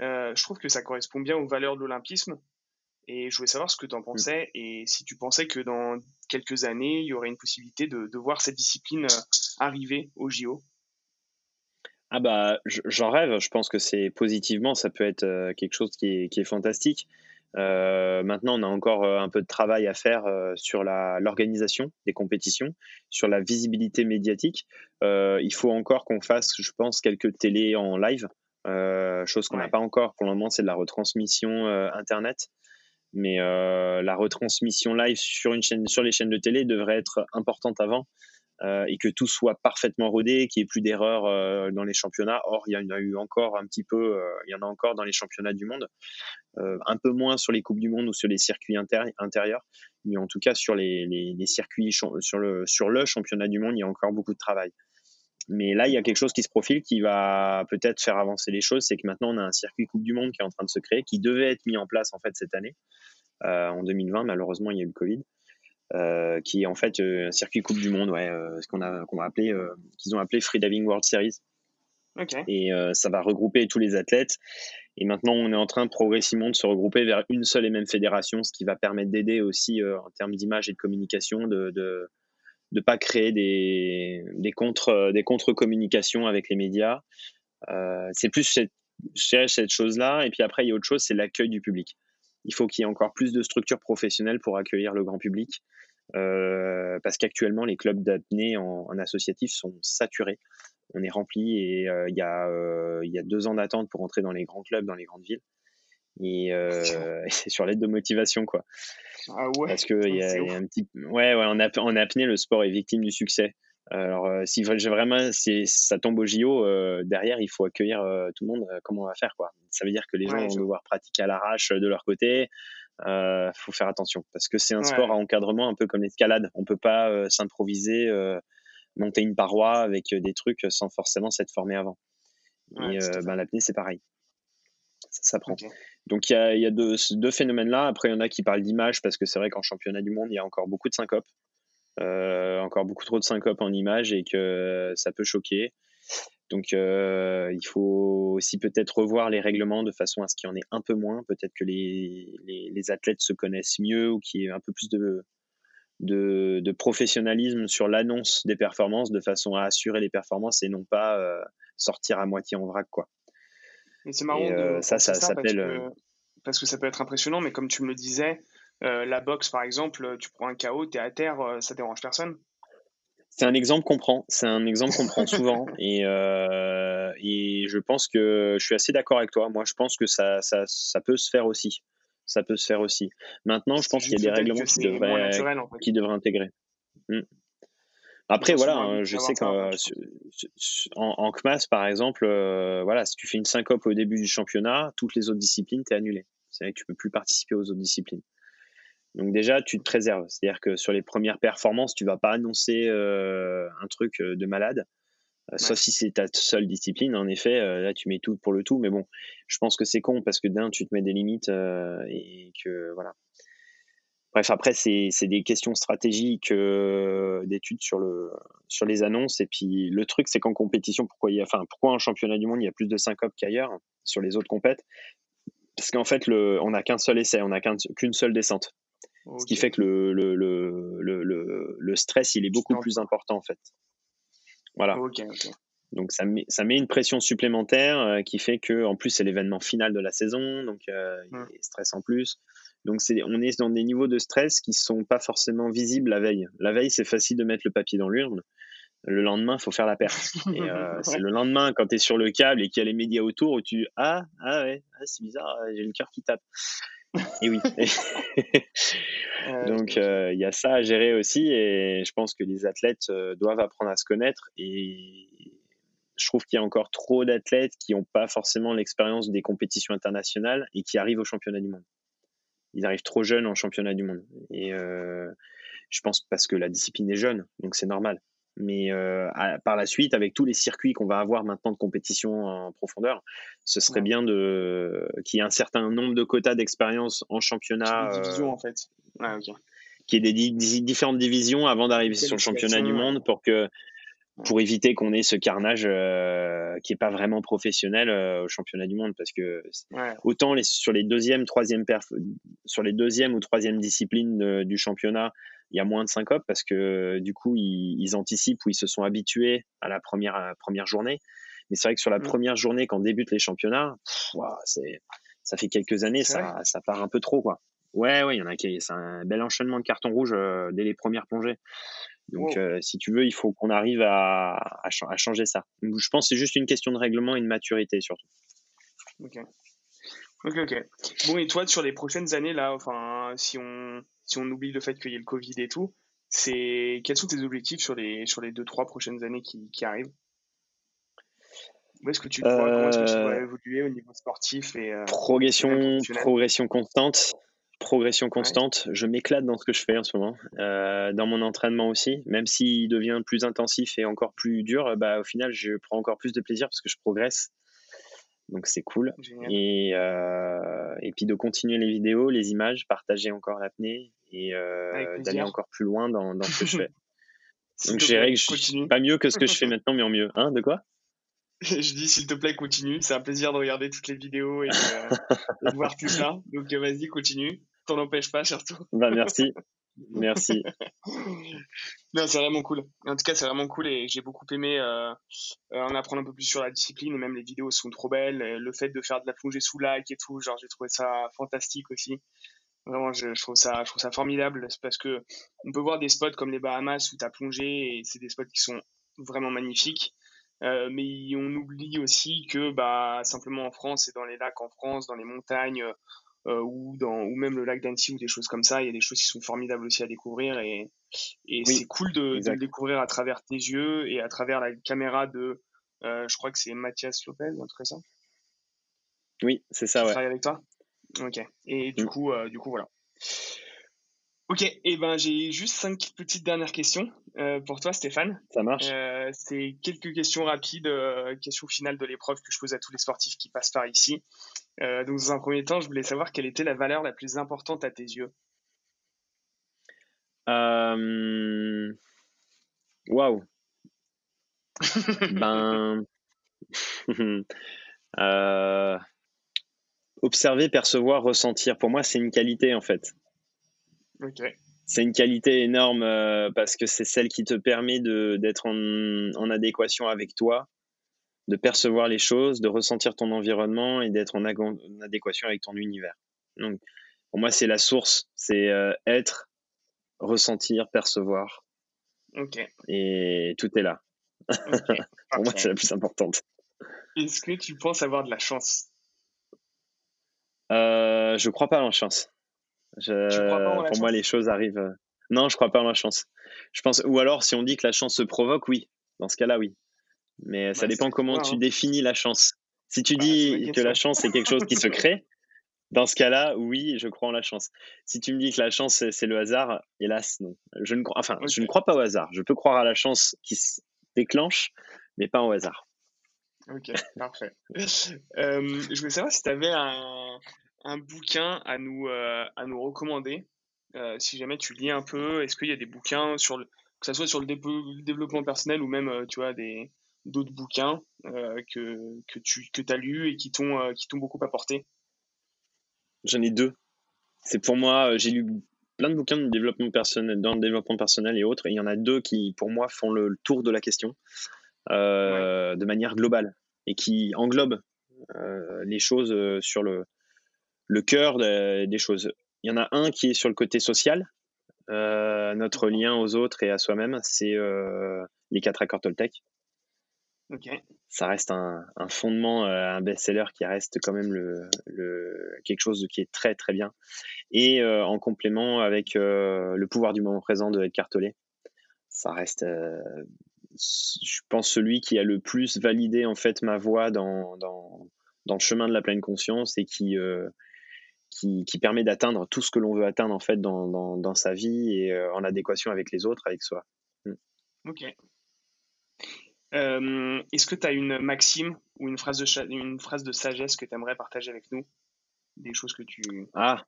je trouve que ça correspond bien aux valeurs de l'olympisme et je voulais savoir ce que tu en mmh. pensais et si tu pensais que dans quelques années, il y aurait une possibilité de, de voir cette discipline euh, arriver au JO. Ah bah, j'en rêve. Je pense que c'est positivement, ça peut être euh, quelque chose qui est, qui est fantastique. Euh, maintenant, on a encore un peu de travail à faire sur l'organisation des compétitions, sur la visibilité médiatique. il faut encore qu'on fasse, je pense, quelques télés en live, chose qu'on n'a pas encore pour le moment, c'est de la retransmission Internet mais euh, la retransmission live sur, les chaînes de télé devrait être importante avant euh, et que tout soit parfaitement rodé, qu'il n'y ait plus d'erreurs euh, dans les championnats. Or, il y en a eu encore un petit peu, il y en a encore dans les championnats du monde, un peu moins sur les Coupes du Monde ou sur les circuits intérieurs, mais en tout cas sur les, circuits, sur le championnat du monde, il y a encore beaucoup de travail. Mais là, il y a quelque chose qui se profile qui va peut-être faire avancer les choses. C'est que maintenant, on a un circuit Coupe du Monde qui est en train de se créer, qui devait être mis en place en fait cette année, euh, en 2020. Malheureusement, il y a eu le Covid. Euh, qui est en fait euh, un circuit Coupe du Monde, ouais, ce qu'on a, qu'on appelé, qu'ils ont appelé Free Diving World Series. Et ça va regrouper tous les athlètes. Et maintenant, on est en train progressivement de se regrouper vers une seule et même fédération, ce qui va permettre d'aider aussi en termes d'image et de communication, de, de de pas créer des, des contre des contre communications avec les médias. Euh, c'est plus cette, cette chose-là. Et puis après, il y a autre chose, c'est l'accueil du public. Il faut qu'il y ait encore plus de structures professionnelles pour accueillir le grand public. Euh, parce qu'actuellement, les clubs d'apnée en, associatif sont saturés. On est rempli et euh, il y, a, il y a deux ans d'attente pour entrer dans les grands clubs, dans les grandes villes. Et, c'est sur l'aide de motivation, quoi. Ah ouais. Parce que il y, a un petit, ouais, ouais, en, apnée, le sport est victime du succès. Alors, euh, si vraiment si ça tombe au JO, euh, derrière, il faut accueillir euh, tout le monde. comment on va faire, quoi Ça veut dire que les gens vont devoir pratiquer à l'arrache de leur côté. euh, faut faire attention parce que c'est un sport à encadrement un peu comme l'escalade. On peut pas euh, s'improviser, euh, monter une paroi avec euh, des trucs sans forcément s'être formé avant. et ben, l'apnée, c'est pareil. Ça s'apprend. Donc il y a, y a deux, deux phénomènes-là. Après, il y en a qui parlent d'image parce que c'est vrai qu'en championnat du monde, il y a encore beaucoup de syncopes. encore beaucoup trop de syncopes en image et que ça peut choquer. Donc euh, il faut aussi peut-être revoir les règlements de façon à ce qu'il y en ait un peu moins. Peut-être que les, les, athlètes se connaissent mieux ou qu'il y ait un peu plus de, de, de professionnalisme sur l'annonce des performances de façon à assurer les performances et non pas euh, sortir à moitié en vrac. Quoi. Et c'est marrant. Euh, ça, ça, s'appelle. Parce, parce, que ça peut être impressionnant, mais comme tu me le disais, la boxe par exemple, tu prends un KO, tu es à terre, ça dérange personne c'est un exemple qu'on prend. C'est un exemple qu'on prend souvent. Et, euh, et je pense que je suis assez d'accord avec toi. Moi, je pense que ça, ça, ça peut se faire aussi. Ça peut se faire aussi. Maintenant, je pense qu'il y a des règlements qui devraient, qui devraient intégrer. Hmm. Après, voilà, hein, je sais qu'en en, CMAS, par exemple, euh, voilà, si tu fais une syncope au début du championnat, toutes les autres disciplines, tu es annulé. C'est vrai que tu peux plus participer aux autres disciplines. Donc déjà, tu te préserves. C'est-à-dire que sur les premières performances, tu vas pas annoncer euh, un truc euh, de malade. Euh, sauf si c'est ta seule discipline, en effet, là tu mets tout pour le tout, mais bon, je pense que c'est con parce que d'un, tu te mets des limites et que voilà. Bref, après, c'est des questions stratégiques d'études sur, le, sur les annonces. Et puis, le truc, c'est qu'en compétition, pourquoi, il y a, enfin, pourquoi en championnat du monde, il y a plus de syncopes qu'ailleurs sur les autres compètes? Parce qu'en fait, le, on n'a qu'un seul essai, on n'a qu'une seule descente. Ce qui fait que le, le, le, le, stress, il est beaucoup plus important en fait. Voilà. Donc ça met, ça met une pression supplémentaire euh, qui fait que, en plus, c'est l'événement final de la saison, donc euh, il y a stress en plus. Donc c'est, on est dans des niveaux de stress qui sont pas forcément visibles la veille. La veille, c'est facile de mettre le papier dans l'urne. Le lendemain, il faut faire la perte. Et euh, c'est le lendemain, quand tu es sur le câble et qu'il y a les médias autour, où tu ah ah ouais, ah, c'est bizarre, j'ai le cœur qui tape. Et oui. Donc euh, il y a ça à gérer aussi et je pense que les athlètes euh, doivent apprendre à se connaître et je trouve qu'il y a encore trop d'athlètes qui n'ont pas forcément l'expérience des compétitions internationales et qui arrivent au championnat du monde. Ils arrivent trop jeunes en championnat du monde et euh, je pense parce que la discipline est jeune, donc c'est normal. Mais euh, par la suite, avec tous les circuits qu'on va avoir maintenant de compétition en profondeur, ce serait bien de qu'il y ait un certain nombre de quotas d'expérience en championnat. Division, en fait. Qu'il y ait des différentes divisions avant d'arriver sur le championnat du monde pour que pour éviter qu'on ait ce carnage euh, qui est pas vraiment professionnel euh, au championnat du monde parce que autant les, sur les deuxième troisième sur les deuxième ou troisième disciplines du championnat il y a moins de syncopes parce que du coup, ils, anticipent ou ils se sont habitués à la première, première journée. Mais c'est vrai que sur la mm. première journée, quand débutent les championnats, c'est, ça fait quelques années, ça, ça, part un peu trop, quoi. Ouais, ouais, il y en a qui, c'est un bel enchaînement de cartons rouges euh, dès les premières plongées. Donc, euh, si tu veux, il faut qu'on arrive à, à, changer ça. je pense que c'est juste une question de règlement et de maturité, surtout. Ok. Ok, ok. Bon, et toi, sur les prochaines années, là, enfin, si on, si on oublie le fait qu'il y ait le Covid et tout, c'est quels sont tes objectifs sur les sur les deux trois prochaines années qui, qui arrivent? Où est-ce que tu crois? Comment est-ce que tu vas euh, évoluer au niveau sportif et euh, progression progression constante progression constante. Je m'éclate dans ce que je fais en ce moment, euh, dans mon entraînement aussi. Même s'il devient plus intensif et encore plus dur, bah, au final, je prends encore plus de plaisir parce que je progresse. Donc c'est cool. Et, euh, et puis de continuer les vidéos, les images, partager encore l'apnée et euh, d'aller encore plus loin dans, dans ce que je fais. Donc je dirais que je suis pas mieux que ce que je fais maintenant, mais en mieux. Hein, de quoi? Je dis s'il te plaît, continue. C'est un plaisir de regarder toutes les vidéos et, de voir tout ça. Donc vas-y, continue. T'en empêches pas surtout. Bah merci. Merci. non, c'est vraiment cool. En tout cas, c'est vraiment cool et j'ai beaucoup aimé euh, euh, en apprendre un peu plus sur la discipline même les vidéos sont trop belles. le fait de faire de la plongée sous lac et tout, genre j'ai trouvé ça fantastique aussi. Vraiment, je, trouve ça, je trouve ça formidable parce que on peut voir des spots comme les Bahamas où tu as plongé et c'est des spots qui sont vraiment magnifiques. Euh, mais on oublie aussi que bah simplement en France et dans les lacs en France, dans les montagnes, euh, ou dans ou même le lac d'Annecy ou des choses comme ça il y a des choses qui sont formidables aussi à découvrir et, et c'est cool de, de, le découvrir à travers tes yeux et à travers la caméra de euh, je crois que c'est Mathias Lopez un truc comme ça oui c'est ça ouais travaille avec toi? Ok. Et du, mm. coup, du coup, voilà. Ok, et eh ben j'ai juste cinq petites dernières questions pour toi, Stéphane. Ça marche. c'est quelques questions rapides, questions finales de l'épreuve que je pose à tous les sportifs qui passent par ici. donc, dans un premier temps, je voulais savoir quelle était la valeur la plus importante à tes yeux. Waouh. ben. Euh, observer, percevoir, ressentir. Pour moi, c'est une qualité en fait. C'est une qualité énorme euh, parce que c'est celle qui te permet d'être en, adéquation avec toi, de percevoir les choses, de ressentir ton environnement et d'être en, adéquation avec ton univers. Donc, pour moi, c'est la source. C'est euh, être, ressentir, percevoir. Et tout est là. pour moi, c'est la plus importante. Est-ce que tu penses avoir de la chance? Euh, Je crois pas en la chance. Pour moi, les choses arrivent. Euh, non, je crois pas en la chance. Je pense, ou alors, si on dit que la chance se provoque, oui. Dans ce cas-là, oui. Mais ça dépend comment tu hein. définis la chance. Si tu bah, dis que la chance c'est quelque chose qui se crée, dans ce cas-là, oui, je crois en la chance. Si tu me dis que la chance c'est le hasard, hélas, non. Je ne crois, enfin, je ne crois pas au hasard. Je peux croire à la chance qui se déclenche, mais pas au hasard. Ok, parfait. Euh, je voulais savoir si tu avais un, un, bouquin à nous, euh, à nous recommander. Euh, si jamais tu lis un peu, est-ce qu'il y a des bouquins, sur le, que ce soit sur le, développement personnel ou même tu vois, des, d'autres bouquins que, que tu que as lus et qui t'ont, qui t'ont beaucoup apporté? J'en ai deux. C'est pour moi, j'ai lu plein de bouquins de développement personnel, dans le développement personnel et autres, et il y en a deux qui, pour moi, font le tour de la question. Euh, de manière globale et qui englobe euh, les choses euh, sur le, le cœur des choses. Il y en a un qui est sur le côté social, notre lien aux autres et à soi-même, c'est les quatre accords Toltec. Ça reste un, un fondement, un best-seller qui reste quand même le, le, quelque chose qui est très très bien. Et en complément avec le pouvoir du moment présent de Ed Tolle, ça reste je pense, celui qui a le plus validé en fait ma voix dans, dans, dans le chemin de la pleine conscience et qui, euh, qui, qui, permet d'atteindre tout ce que l'on veut atteindre en fait dans, dans, dans sa vie et euh, en adéquation avec les autres, avec soi. Mm. Ok. Euh, est-ce que tu as une maxime ou une phrase de, une phrase de sagesse que tu aimerais partager avec nous? Des choses que tu. Ah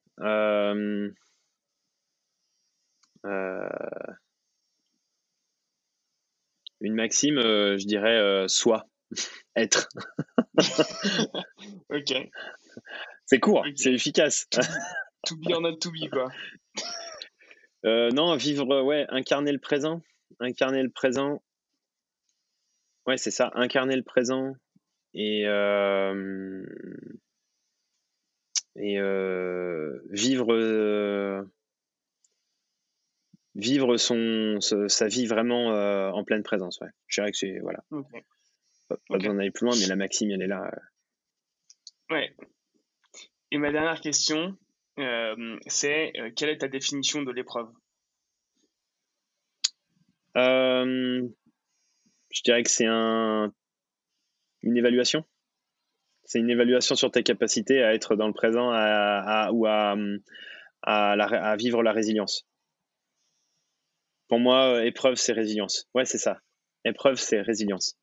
une maxime, euh, je dirais euh, soit, être. ok. C'est court, c'est efficace. to be or not to be, quoi. Euh, non, vivre, ouais, incarner le présent. Incarner le présent. Ouais, c'est ça, incarner le présent. Et, et vivre vivre son, sa vie vraiment euh, en pleine présence. Ouais. Je dirais que c'est. Voilà. Pas, besoin d'aller plus loin, mais la maxime, elle est là. Euh. Ouais. Et ma dernière question, euh, c'est quelle est ta définition de l'épreuve? Je dirais que c'est un, une évaluation. C'est une évaluation sur tes capacités à être dans le présent à, ou à, à, à vivre la résilience. Pour moi, euh, épreuve, c'est résilience. Ouais, c'est ça. Épreuve, c'est résilience.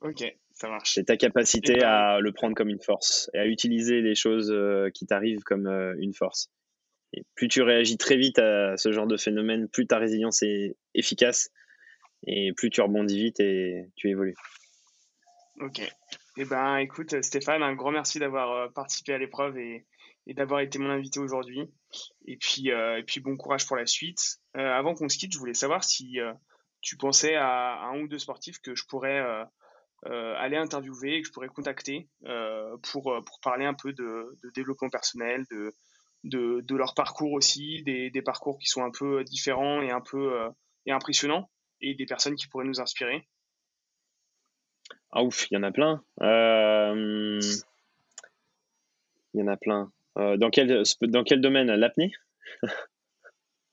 Ok, ça marche. C'est ta capacité à le prendre comme une force et à utiliser les choses euh, qui t'arrivent comme euh, une force. Et plus tu réagis très vite à ce genre de phénomène, plus ta résilience est efficace et plus tu rebondis vite et tu évolues. Ok. Eh ben, écoute, Stéphane, un grand merci d'avoir participé à l'épreuve et, et d'avoir été mon invité aujourd'hui. Et puis, euh, et puis bon courage pour la suite. Euh, avant qu'on se quitte, je voulais savoir si euh, tu pensais à, un ou deux sportifs que je pourrais aller interviewer, que je pourrais contacter pour, pour parler un peu de, de développement personnel, de, de, de, leur parcours aussi, des, des, parcours qui sont un peu différents et un peu et impressionnants, et des personnes qui pourraient nous inspirer. Ah ouf, il y en a plein. Il y en a plein. Euh, dans, quel, dans quel domaine? L'apnée?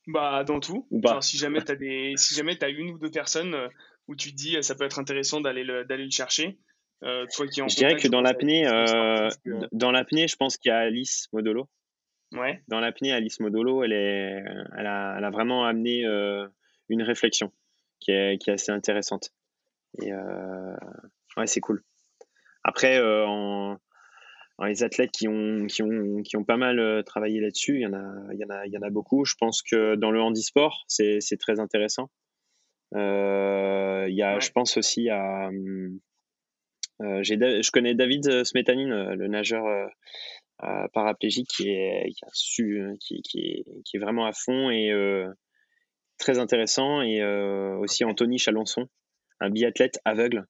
Bah, dans tout. si jamais tu as, si jamais as une ou deux personnes euh, où tu te dis euh, ça peut être intéressant d'aller le, d'aller le chercher, toi qui en Je dirais que dans l'apnée, dans l'apnée, je pense qu'il y a Alice Modolo. Ouais. Dans l'apnée, Alice Modolo, elle, est, elle, a, elle a vraiment amené une réflexion qui est, qui est assez intéressante. Et ouais, c'est cool. Après, en, les athlètes qui ont, qui ont, qui ont pas mal euh, travaillé là-dessus, il y, en a, il, y en a, il y en a beaucoup. Je pense que dans le handisport, c'est très intéressant. Euh, il y a, Je pense aussi à. Euh, je connais David Smetanine, le nageur paraplégique qui est, qui, a su, qui, qui, est, qui est vraiment à fond et très intéressant. Et aussi Anthony Chalençon, un biathlète aveugle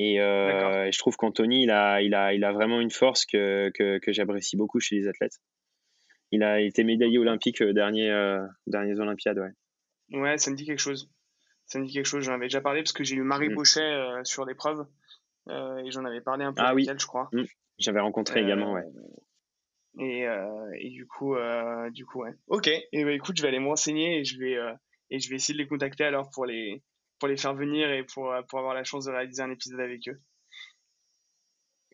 euh, et, je trouve qu'Anthony, il a, il, a, il a vraiment une force que, que, que j'apprécie beaucoup chez les athlètes. Il a été médaillé olympique euh, dernier, euh, dernières Olympiades, ouais. Ouais, ça me dit quelque chose. Ça me dit quelque chose. J'en avais déjà parlé parce que j'ai eu Marie mmh. Bochet sur l'épreuve et j'en avais parlé un peu ah, avec oui. elle, je crois. Mmh. J'avais rencontré également, ouais. Et, et, du coup, du coup, ouais. Ok. Et bah, écoute, je vais aller me renseigner et je vais et je vais essayer de les contacter alors pour les pour les faire venir et pour, euh, pour avoir la chance de réaliser un épisode avec eux.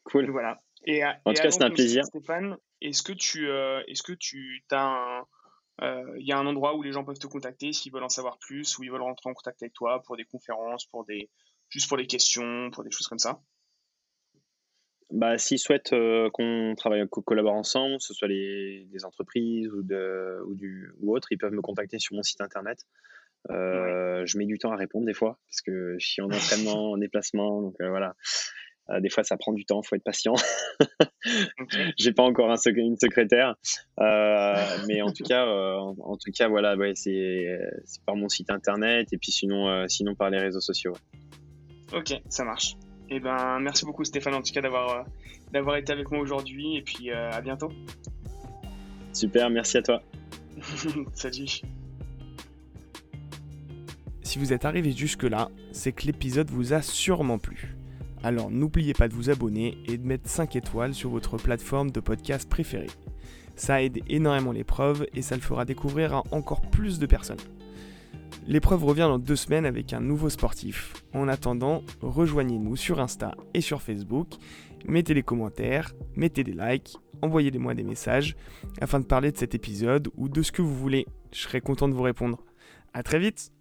Cool. voilà. Et, en tout cas, c'est un plaisir. Stéphane, est-ce que tu euh, est-ce que tu as euh, il y a un endroit où les gens peuvent te contacter s'ils veulent en savoir plus, ou ils veulent rentrer en contact avec toi pour des conférences, pour des juste pour les questions, pour des choses comme ça. Bah, S'ils souhaitent qu'on travaille, qu'on collabore ensemble, que ce soit les, des entreprises ou, de, ou, du, ou autres, ils peuvent me contacter sur mon site internet. Euh, je mets du temps à répondre des fois parce que je suis en entraînement, en déplacement, donc euh, voilà. Euh, des fois, ça prend du temps, faut être patient. J'ai pas encore un une secrétaire, mais en tout cas, en, tout cas, voilà, ouais, c'est par mon site internet et puis sinon, sinon par les réseaux sociaux. Ok, ça marche. Et eh ben, merci beaucoup Stéphane en tout cas d'avoir d'avoir été avec moi aujourd'hui et puis à bientôt. Super, merci à toi. Salut. Si vous êtes arrivé jusque-là, c'est que l'épisode vous a sûrement plu. Alors n'oubliez pas de vous abonner et de mettre 5 étoiles sur votre plateforme de podcast préférée. Ça aide énormément l'épreuve et ça le fera découvrir à encore plus de personnes. L'épreuve revient dans deux semaines avec un nouveau sportif. En attendant, rejoignez-nous sur Insta et sur Facebook, mettez des commentaires, mettez des likes, envoyez-moi des messages afin de parler de cet épisode ou de ce que vous voulez. Je serai content de vous répondre. A très vite